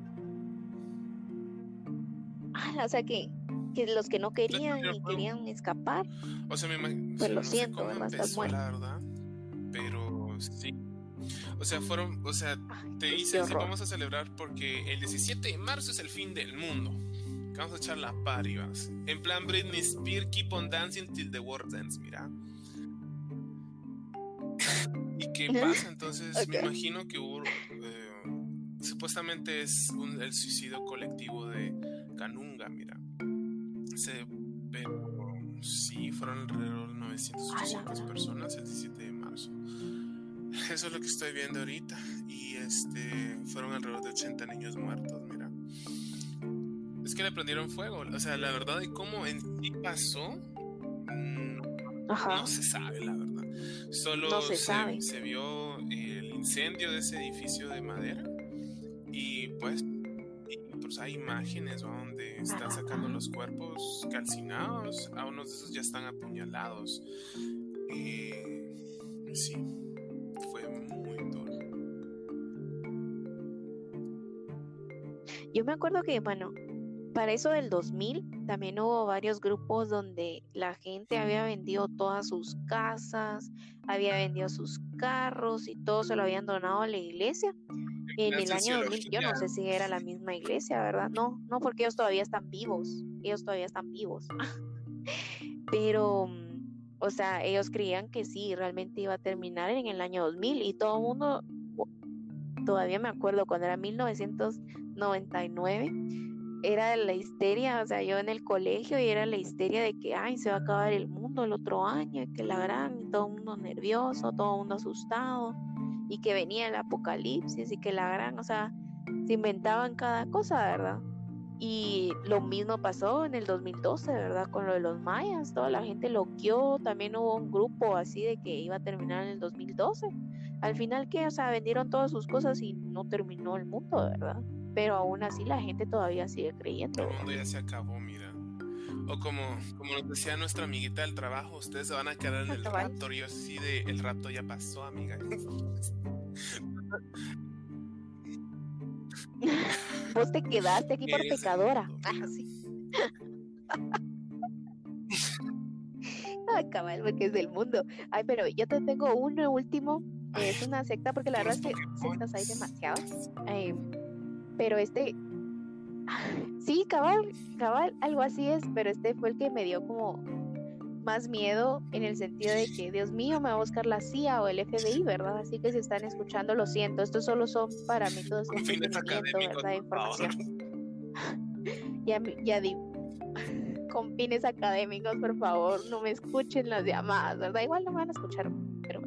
Ah, o sea que, que los que no querían y querían escapar. O sea, me imagino. Pues lo siento, ¿verdad? Estás muerto. La verdad, pero sí o sea, fueron, o sea, te dicen, sí, vamos a celebrar porque el 17 de marzo es el fin del mundo. Vamos a echar la party, vas. En plan Britney Spears, keep on dancing till the world ends, mira. ¿Y qué pasa? Entonces, me imagino que hubo. Eh, supuestamente es el suicidio colectivo de Canunga, mira. Se, pero sí, fueron alrededor de 900, 800 personas el 17 de marzo. Eso es lo que estoy viendo ahorita. Y este fueron alrededor de 80 niños muertos, mira. Es que le prendieron fuego. O sea, la verdad, ¿y cómo en sí pasó? Mm, no se sabe, la verdad. Solo se, se, vio el incendio de ese edificio de madera. Y pues, pues hay imágenes donde están sacando los cuerpos calcinados. A unos de esos ya están apuñalados. Eh, sí. Yo me acuerdo que, bueno, para eso del 2000 también hubo varios grupos donde la gente había vendido todas sus casas, había vendido sus carros y todo se lo habían donado a la iglesia. En el año 2000, yo no sé si era la misma iglesia, ¿verdad? No, no, porque ellos todavía están vivos, ellos todavía están vivos. Pero, mm, o sea, ellos creían que sí, realmente iba a terminar en el año 2000 y todo el mundo, todavía me acuerdo cuando era 1900 99, era la histeria, o sea, yo en el colegio y era la histeria de que, ay, se va a acabar el mundo el otro año, que la gran, todo el mundo nervioso, todo el mundo asustado, y que venía el apocalipsis, y que la gran, o sea, se inventaban cada cosa, ¿verdad? Y lo mismo pasó en el 2012, ¿verdad? Con lo de los mayas, toda la gente loqueó, también hubo un grupo así de que iba a terminar en el 2012. Al final, que O sea, vendieron todas sus cosas y no terminó el mundo, ¿verdad? pero aún así la gente todavía sigue creyendo. El mundo ya se acabó, mira. O como, como nos decía nuestra amiguita del trabajo, ustedes se van a quedar en el raptor. Y así de, el rato ya pasó, amiga. Vos te quedaste aquí por pecadora. Ah, sí. Ay, cabal, porque es del mundo. Ay, pero yo te tengo uno último. Es una secta, porque la verdad es que sectas hay demasiadas. Eh, pero este, sí, cabal, cabal, algo así es, pero este fue el que me dio como más miedo en el sentido de que, Dios mío, me va a buscar la CIA o el FBI, ¿verdad? Así que si están escuchando, lo siento, estos solo son para métodos de entretenimiento, ¿verdad? Información. ya, ya di, con fines académicos, por favor, no me escuchen las llamadas, ¿verdad? Igual no me van a escuchar, pero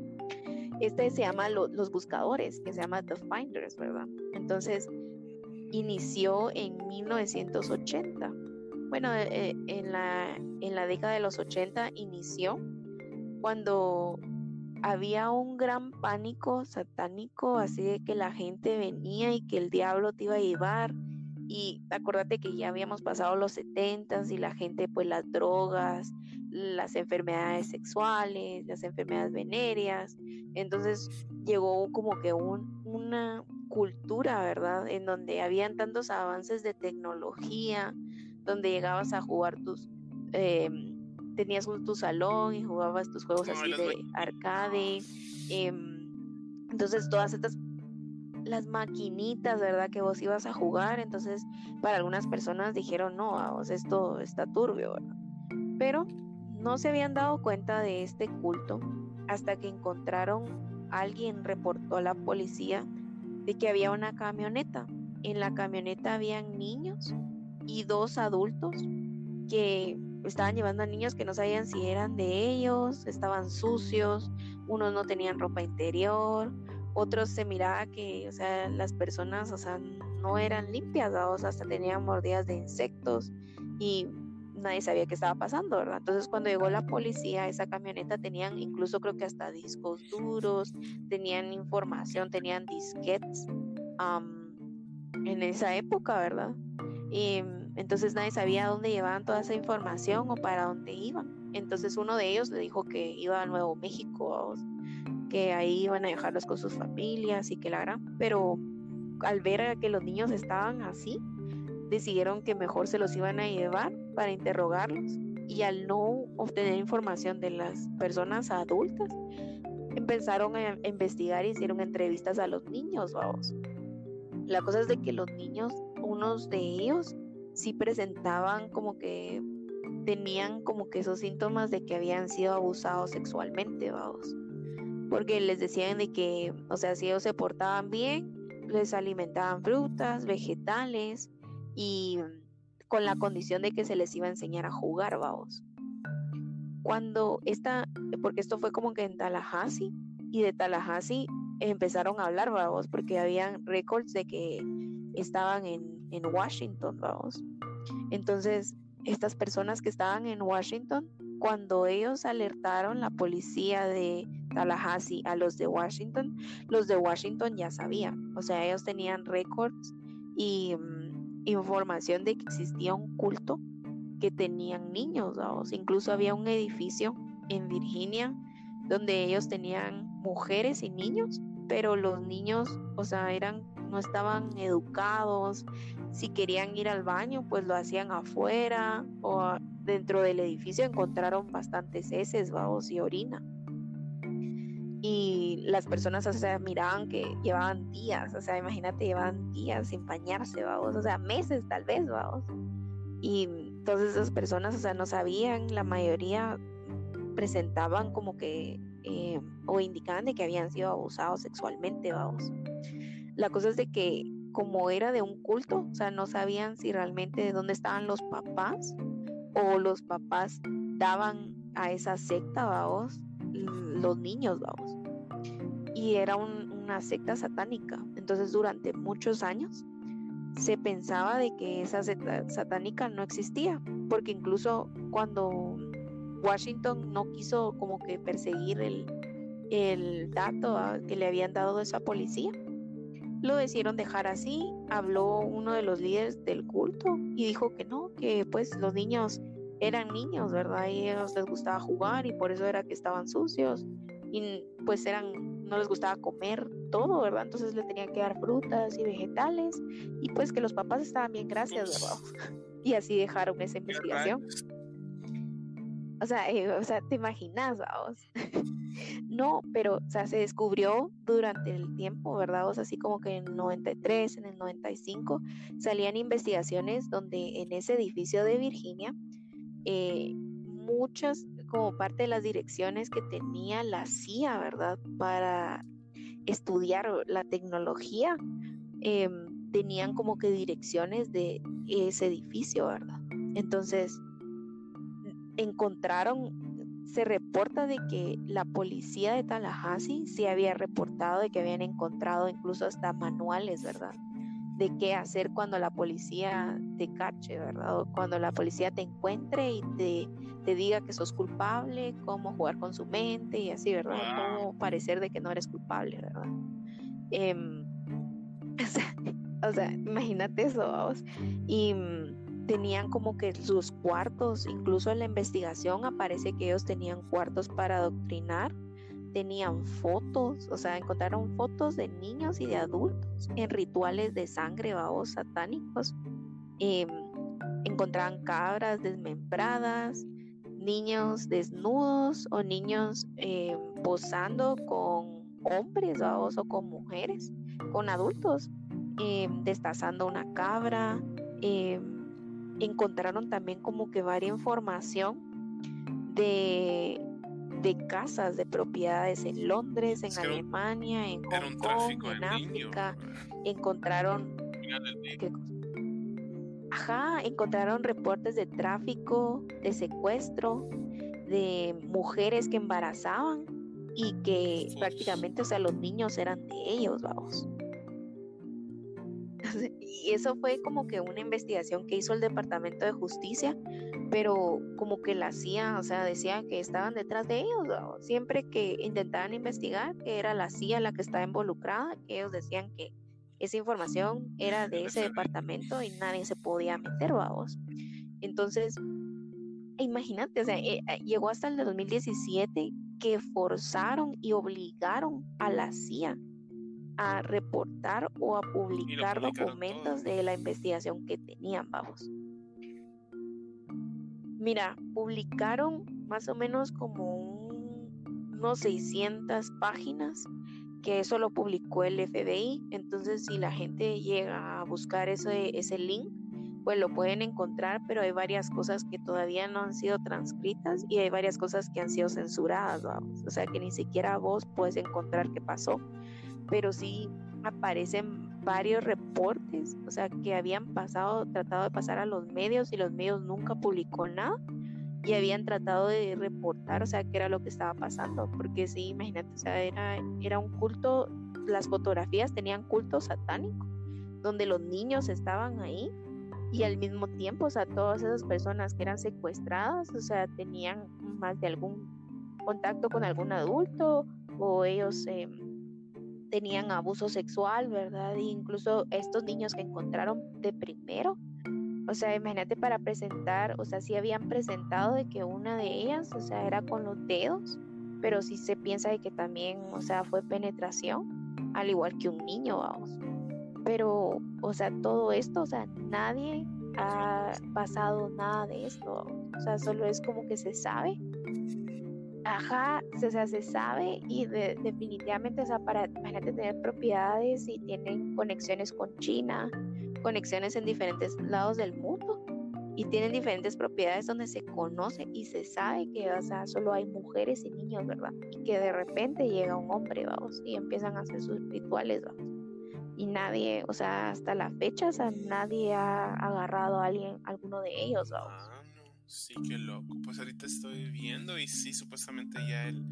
este se llama Los Buscadores, que se llama The Finders, ¿verdad? Entonces, inició en 1980. Bueno, eh, en, la, en la década de los 80 inició cuando había un gran pánico satánico, así de que la gente venía y que el diablo te iba a llevar. Y acuérdate que ya habíamos pasado los 70 y la gente, pues las drogas, las enfermedades sexuales, las enfermedades venéreas. Entonces llegó como que un, una, cultura, ¿verdad? En donde habían tantos avances de tecnología, donde llegabas a jugar tus, em, tenías tu salón y jugabas tus juegos así de arcade. Em, entonces todas estas, las maquinitas, ¿verdad? Que vos ibas a jugar, entonces para algunas personas dijeron, no, vos esto está turbio, ¿verdad? Pero no se habían dado cuenta de este culto hasta que encontraron, alguien reportó a la policía de que había una camioneta. En la camioneta habían niños y dos adultos que estaban llevando a niños que no sabían si eran de ellos, estaban sucios, unos no tenían ropa interior, otros se miraba que, o sea, las personas, o sea, no eran limpias, o sea, hasta tenían mordidas de insectos y nadie sabía qué estaba pasando, ¿verdad? Entonces cuando llegó la policía, esa camioneta tenían incluso creo que hasta discos duros, tenían información, tenían disquets en esa época, ¿verdad? Y entonces nadie sabía dónde llevaban toda esa información o para dónde iban. Entonces uno de ellos le dijo que iba a Nuevo México, que ahí iban a dejarlos con sus familias y que la gran, pero al ver que los niños estaban así, decidieron que mejor se los iban a llevar para interrogarlos y al no obtener información de las personas adultas, empezaron a investigar y hicieron entrevistas a los niños, vamos. La cosa es de que los niños, unos de ellos, sí presentaban como que tenían como que esos síntomas de que habían sido abusados sexualmente, vamos. Porque les decían de que, o sea, si ellos se portaban bien, les alimentaban frutas, vegetales y con la condición de que se les iba a enseñar a jugar, vamos. Cuando esta, porque esto fue como que en Tallahassee, y de Tallahassee empezaron a hablar, vamos, porque habían récords de que estaban en, en Washington, vamos. Entonces, estas personas que estaban en Washington, cuando ellos alertaron la policía de Tallahassee a los de Washington, los de Washington ya sabían, o sea, ellos tenían récords y mm, información de que existía un culto que tenían niños, incluso había un edificio en Virginia donde ellos tenían mujeres y niños, pero los niños, o sea, eran no estaban educados, si querían ir al baño, pues lo hacían afuera o dentro del edificio encontraron bastantes heces, babos y orina. Y las personas, o sea, miraban que llevaban días, o sea, imagínate, llevaban días sin bañarse, o sea, meses tal vez, vamos. Y todas esas personas, o sea, no sabían, la mayoría presentaban como que, eh, o indicaban de que habían sido abusados sexualmente, vamos. La cosa es de que como era de un culto, o sea, no sabían si realmente de dónde estaban los papás o los papás daban a esa secta, vamos, los niños, vamos. Y era una secta satánica. Entonces, durante muchos años se pensaba de que esa secta satánica no existía, porque incluso cuando Washington no quiso como que perseguir el, el dato que le habían dado de esa policía, lo decidieron dejar así. Habló uno de los líderes del culto y dijo que no, que pues los niños eran niños, ¿verdad? Y a ellos les gustaba jugar y por eso era que estaban sucios y pues eran, no les gustaba comer todo, ¿verdad? Entonces le tenían que dar frutas y vegetales y pues que los papás estaban bien, gracias, ¿verdad? Y así dejaron esa investigación. O sea, eh, o sea, te imaginas, vamos. no, pero, o sea, se descubrió durante el tiempo, ¿verdad? O sea, así como que en el 93, en el 95, salían investigaciones donde en ese edificio de Virginia, eh, muchas, como parte de las direcciones que tenía la CIA, ¿verdad? Para estudiar la tecnología, em, tenían como que direcciones de ese edificio, ¿verdad? Entonces, encontraron, se reporta de que la policía de Tallahassee se había reportado de que habían encontrado incluso hasta manuales, ¿verdad? De qué hacer cuando la policía te cache, ¿verdad? O cuando la policía te encuentre y te, te diga que sos culpable, cómo jugar con su mente y así, ¿verdad? Cómo parecer de que no eres culpable, ¿verdad? Em, o, sea, imagínate eso, vamos. Y tenían como que sus cuartos, incluso en la investigación aparece que ellos tenían cuartos para adoctrinar, tenían fotos, o sea, encontraron fotos de niños y de adultos en rituales de sangre, babos satánicos. Em, encontraban cabras desmembradas, niños desnudos o niños em, posando con hombres, babos, o con mujeres, con adultos, em, destazando una cabra encontraron también como que varia información de, de casas, de propiedades en Londres, en Alemania, en Hong Kong, en África. encontraron... Ajá, encontraron reportes de tráfico, de secuestro, de mujeres que embarazaban y que prácticamente, o sea, los niños eran de ellos, vamos. Y eso fue como que una investigación que hizo el Departamento de Justicia, pero como que la CIA, o sea, decía que estaban detrás de ellos. Siempre que intentaban investigar, que era la CIA la que estaba involucrada, que ellos decían que esa información era de ese departamento y nadie se podía meter, vamos. Entonces, imagínate, o sea, eh, eh, llegó hasta el 2017 que forzaron y obligaron a la CIA a reportar o a publicar documentos de la investigación que tenían, vamos. Mira, publicaron más o menos como unos 600 páginas, que eso lo publicó el FBI. Entonces, si la gente llega a buscar ese, ese link, pues lo pueden encontrar, pero hay varias cosas que todavía no han sido transcritas y hay varias cosas que han sido censuradas, vamos. O sea que ni siquiera vos puedes encontrar qué pasó, pero sí aparecen varios reportes, o sea, que habían pasado, tratado de pasar a los medios y los medios nunca publicó nada y habían tratado de reportar, o sea, qué era lo que estaba pasando, porque sí, imagínate, o sea, era, era un culto, las fotografías tenían culto satánico, donde los niños estaban ahí y al mismo tiempo, o sea, todas esas personas que eran secuestradas, o sea, tenían más de algún contacto con algún adulto o ellos eh, tenían abuso sexual, ¿verdad? E incluso estos niños que encontraron de primero, o sea, imagínate para presentar, o sea, sí habían presentado de que una de ellas, o sea, era con los dedos, pero sí se piensa de que también, o sea, fue penetración, al igual que un niño, vamos. Pero, o sea, todo esto, o sea, nadie ha pasado nada de esto. O sea, solo es como que se sabe. Ajá, se sabe y definitivamente, o para, tener propiedades y tienen conexiones con China, conexiones en diferentes lados del mundo y tienen diferentes propiedades donde se conoce y se sabe que, o sea, solo hay mujeres y niños, ¿verdad? Y que de repente llega un hombre, vamos, y empiezan a hacer sus rituales, vamos y nadie, o sea, hasta la fecha, o sea, nadie ha agarrado a alguien, alguno de ellos, vamos. Sí, qué loco. Pues ahorita estoy viendo y sí, supuestamente ya el,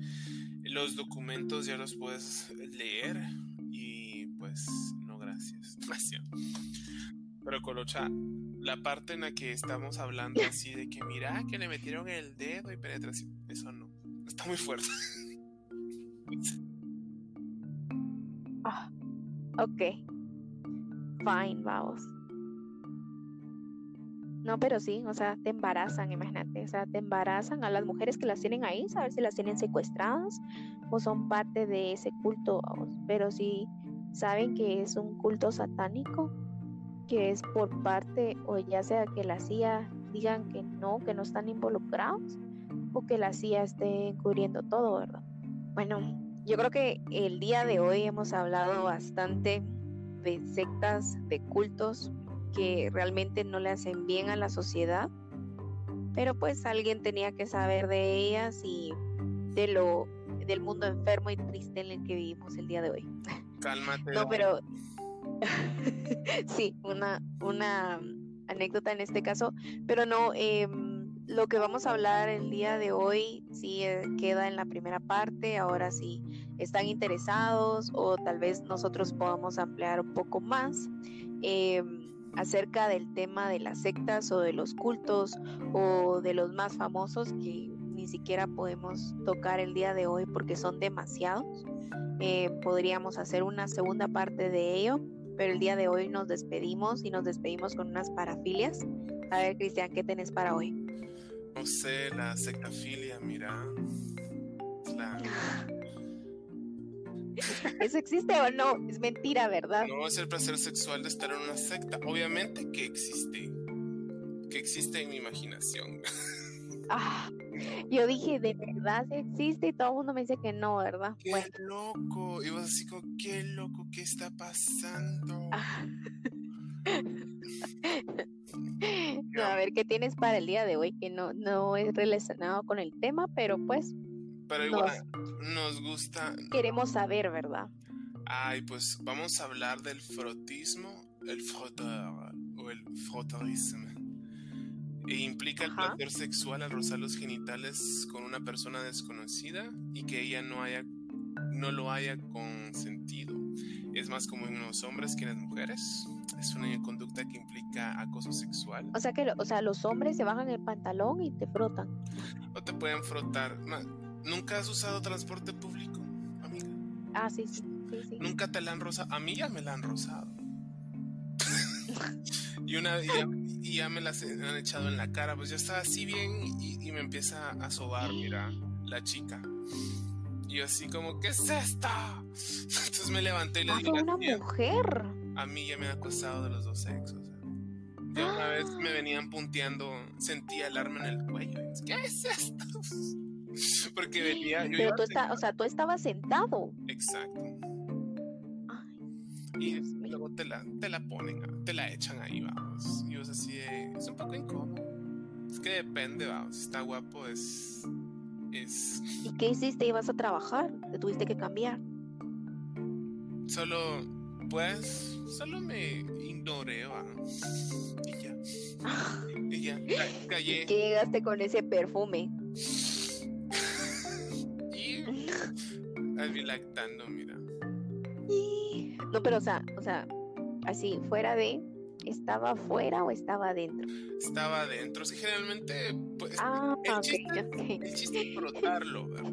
los documentos ya los puedes leer y pues no, gracias. Gracias. Pero Colocha, la parte en la que estamos hablando así de que mira que le metieron el dedo y penetración, eso no, está muy fuerte. Ah. Ok. Fine, vamos. No, pero sí, o sea, te embarazan, imagínate, o sea, te embarazan a las mujeres que las tienen ahí, saber si las tienen secuestradas o son parte de ese culto. Pero si saben que es un culto satánico, que es por parte, o ya sea que la CIA digan que no, que no están involucrados, o que la CIA esté encubriendo todo, ¿verdad? Bueno, yo creo que el día de hoy hemos hablado bastante de sectas, de cultos que realmente no le hacen bien a la sociedad, pero pues alguien tenía que saber de ellas y de lo del mundo enfermo y triste en el que vivimos el día de hoy. Cálmate. No, pero sí, una, una anécdota en este caso, pero no, eh, lo que vamos a hablar el día de hoy sí eh, queda en la primera parte. Ahora si están interesados o tal vez nosotros podamos ampliar un poco más em, acerca del tema de las sectas o de los cultos o de los más famosos que ni siquiera podemos tocar el día de hoy porque son demasiados. Eh, podríamos hacer una segunda parte de ello, pero el día de hoy nos despedimos y nos despedimos con unas parafilias. A ver, Cristian, ¿qué tenés para hoy? No sé, la sectafilia, mira. ¿Eso existe o no? Es mentira, ¿verdad? No, es el placer sexual de estar en una secta. Obviamente que existe. Que existe en mi imaginación. Ah, yo dije, de verdad existe y todo el mundo me dice que no, ¿verdad? Qué loco. Y vos así como, qué loco, ¿qué está pasando? Ah. a ver qué tienes para el día de hoy, que no, no es relacionado con el tema, pero pues. Pero igual nos, gusta. Queremos saber, ¿verdad? Ay, pues vamos a hablar del frotismo, el froteur o el frotteurisme. E implica el placer sexual al rozar los genitales con una persona desconocida y que ella no haya no lo haya consentido. Es más común en los hombres que en las mujeres es una conducta que implica acoso sexual. O sea que o sea, los hombres se bajan el pantalón y te frotan. O te pueden frotar. ¿Nunca has usado transporte público, amiga? Ah, sí, sí, sí, ¿Nunca te la han rozado? A mí ya me la han rozado. y una y ya, me las han echado en la cara. Pues yo estaba así bien y, me empieza a sobar, mira, la chica. Y yo así como, ¿qué es esto? Entonces me levanté y le ah, dije... una mujer! a mí ya me ha acosado de los dos sexos. Ya una vez me venían punteando, sentía el arma en el cuello. ¿Qué es esto? Porque venía. Pero tú, o sea, tú estabas sentado. Exacto. y luego te la, te la ponen, te la echan ahí, vamos. Y vos así es un poco incómodo. Es que depende, vamos. Si está guapo es. es... ¿Y qué hiciste? ¿Ibas a trabajar? ¿Te tuviste que cambiar? Solo, pues, solo me ignoré, vamos. Y ya. y ya, callé. ¿Qué llegaste con ese perfume? Lactando, mira. No, pero o sea, o sea, así, fuera de, ¿estaba afuera o estaba adentro? Estaba adentro, sí, generalmente, pues, ah, el, chiste, el chiste es frotarlo, ¿verdad?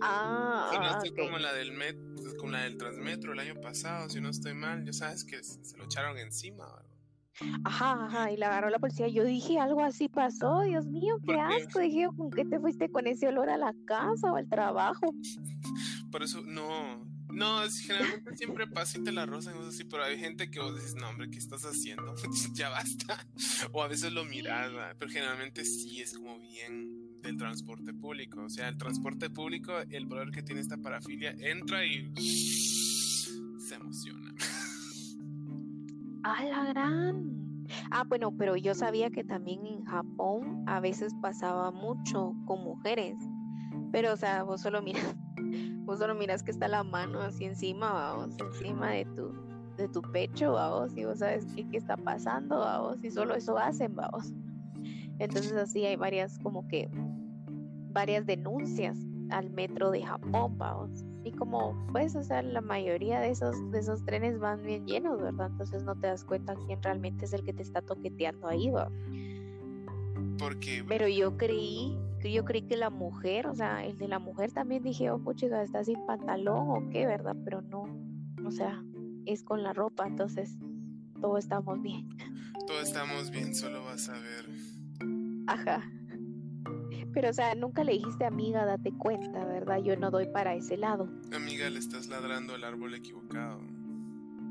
Ah, si no ah, estoy okay. como la del met, como la del Transmetro el año pasado, si no estoy mal, ya sabes que se lo echaron encima, ¿verdad? Ajá, ajá, y la agarró la policía. Yo dije, algo así pasó, Dios mío, qué asco. Dije, ¿con qué te fuiste con ese olor a la casa o al trabajo? Por eso, no, no, es, generalmente siempre pasa y te la rozan, así, pero hay gente que vos dices, no, hombre, ¿qué estás haciendo? ya basta. O a veces lo miras, pero generalmente sí es como bien del transporte público. O sea, el transporte público, el poder que tiene esta parafilia, entra y se emociona. ¡A la gran! Ah, bueno, pero yo sabía que también en Japón a veces pasaba mucho con mujeres. Pero, o sea, vos solo miras vos solo miras que está la mano así encima, vamos, encima de tu, de tu pecho, vamos, y vos sabes qué, qué está pasando, vamos, y solo eso hacen, vamos. Entonces así hay varias, como que, varias denuncias al metro de Japón, vamos. Y como, pues, o sea, la mayoría de esos, de esos trenes van bien llenos, ¿verdad? Entonces no te das cuenta quién realmente es el que te está toqueteando ahí, va. Porque... Pero yo creí yo creí que la mujer, o sea, el de la mujer también dije, oh, puchiga, está sin pantalón o qué, ¿verdad? Pero no, o sea, es con la ropa, entonces todos estamos bien. Todos estamos bien, solo vas a ver. Ajá. Pero, o sea, nunca le dijiste, amiga, date cuenta, ¿verdad? Yo no doy para ese lado. Amiga, le estás ladrando al árbol equivocado.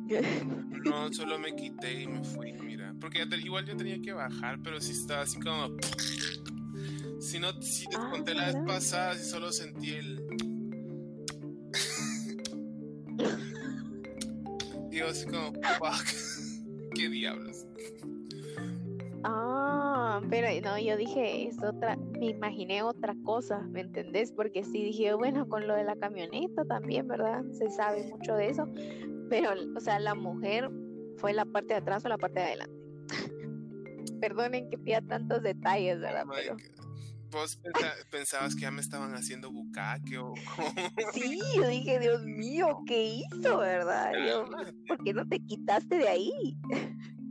No, solo me quité y me fui, mira. Porque ya te, igual yo tenía que bajar, pero sí estaba así como si no, si te Ah, conté la vez pasada, si solo sentí el. Digo así como, fuck. ¿Qué diablos? Ah, pero no, yo dije, es otra, me imaginé otra cosa, ¿me entendés? Porque sí dije, bueno, con lo de la camioneta también, ¿verdad? Se sabe mucho de eso, pero, o sea, la mujer fue la parte de atrás o la parte de adelante. Perdonen que pida tantos detalles, ¿verdad? Oh Pero. ¿Vos pensa- pensabas que ya me estaban haciendo bucaque o sí, yo dije, Dios mío, ¿qué hizo, verdad? Yo, ¿por qué no te quitaste de ahí?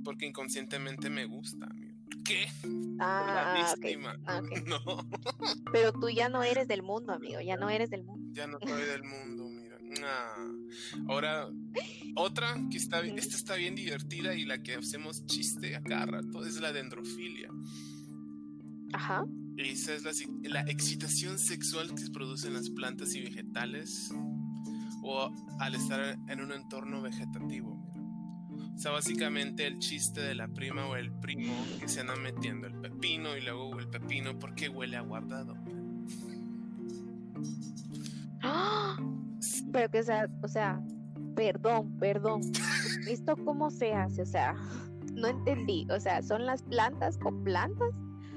Porque inconscientemente me gusta, amigo. ¿Qué? Ah, la víctima. ah. No, Pero tú ya no eres del mundo, amigo, ya no eres del mundo. ya no soy del mundo, mira. Ah. Ahora, otra que está bien, esta está bien divertida y la que hacemos chiste a cada rato es la dendrofilia. Ajá. Esa es la, excitación sexual que se produce en las plantas y vegetales o al estar en un entorno vegetativo. O sea, básicamente el chiste de la prima o el primo que se anda metiendo el pepino y luego el pepino porque huele a guardado. ¡Ah! Pero que, sea, o sea, perdón, perdón. ¿Esto cómo se hace? O sea, no entendí. O sea, ¿son las plantas con plantas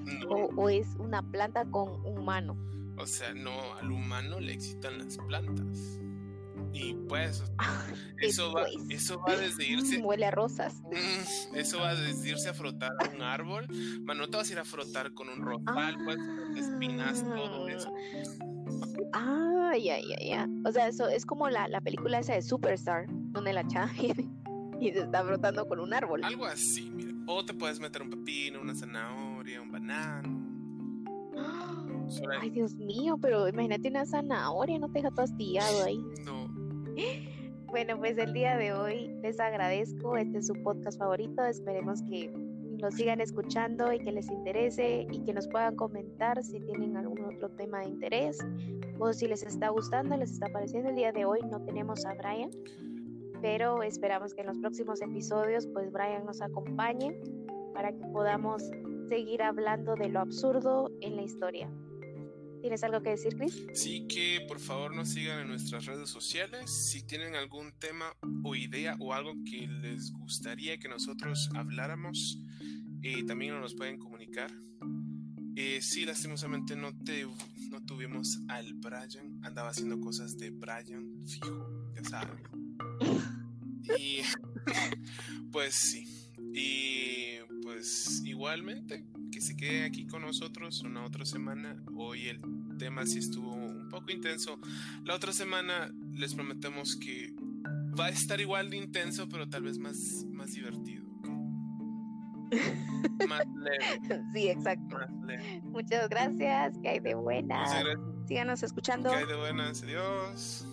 No, o, o es una planta con humano? o sea, no, al humano le excitan las plantas. Y pues, eso va, pues. eso va desde irse Mm, huele a rosas. Mm, Eso va desde irse a frotar a un árbol. Man, no te vas a ir a frotar con un rosal, pues, con espinas, todo eso. Ah, ya, ya, ya. O sea, eso es como la, la película esa de Superstar, donde la chava y se está frotando con un árbol. Algo así, mira. O te puedes meter un pepino, una zanahoria, un banano. Ay, Dios mío, pero imagínate una zanahoria, no te deja todo astillado ahí. no. Bueno, pues el día de hoy les agradezco. Este es su podcast favorito. Esperemos que lo sigan escuchando y que les interese y que nos puedan comentar si tienen algún otro tema de interés o si les está gustando, les está pareciendo. El día de hoy no tenemos a Brian, pero esperamos que en los próximos episodios pues Brian nos acompañe para que podamos seguir hablando de lo absurdo en la historia. ¿Tienes algo que decir, Chris? Sí, que por favor nos sigan en nuestras redes sociales. Si tienen algún tema o idea o algo que les gustaría que nosotros habláramos, eh, también nos pueden comunicar. Eh, sí, lastimosamente no, te, no tuvimos al Brian. Andaba haciendo cosas de Brian, fijo, ya saben. Y pues sí. Y pues igualmente, que se quede aquí con nosotros una otra semana. Hoy el tema sí estuvo un poco intenso. La otra semana les prometemos que va a estar igual de intenso, pero tal vez más, más divertido. Más leve. Sí, exacto. Muchas gracias. Que hay de buenas. Síganos escuchando. Que hay de buenas. Adiós.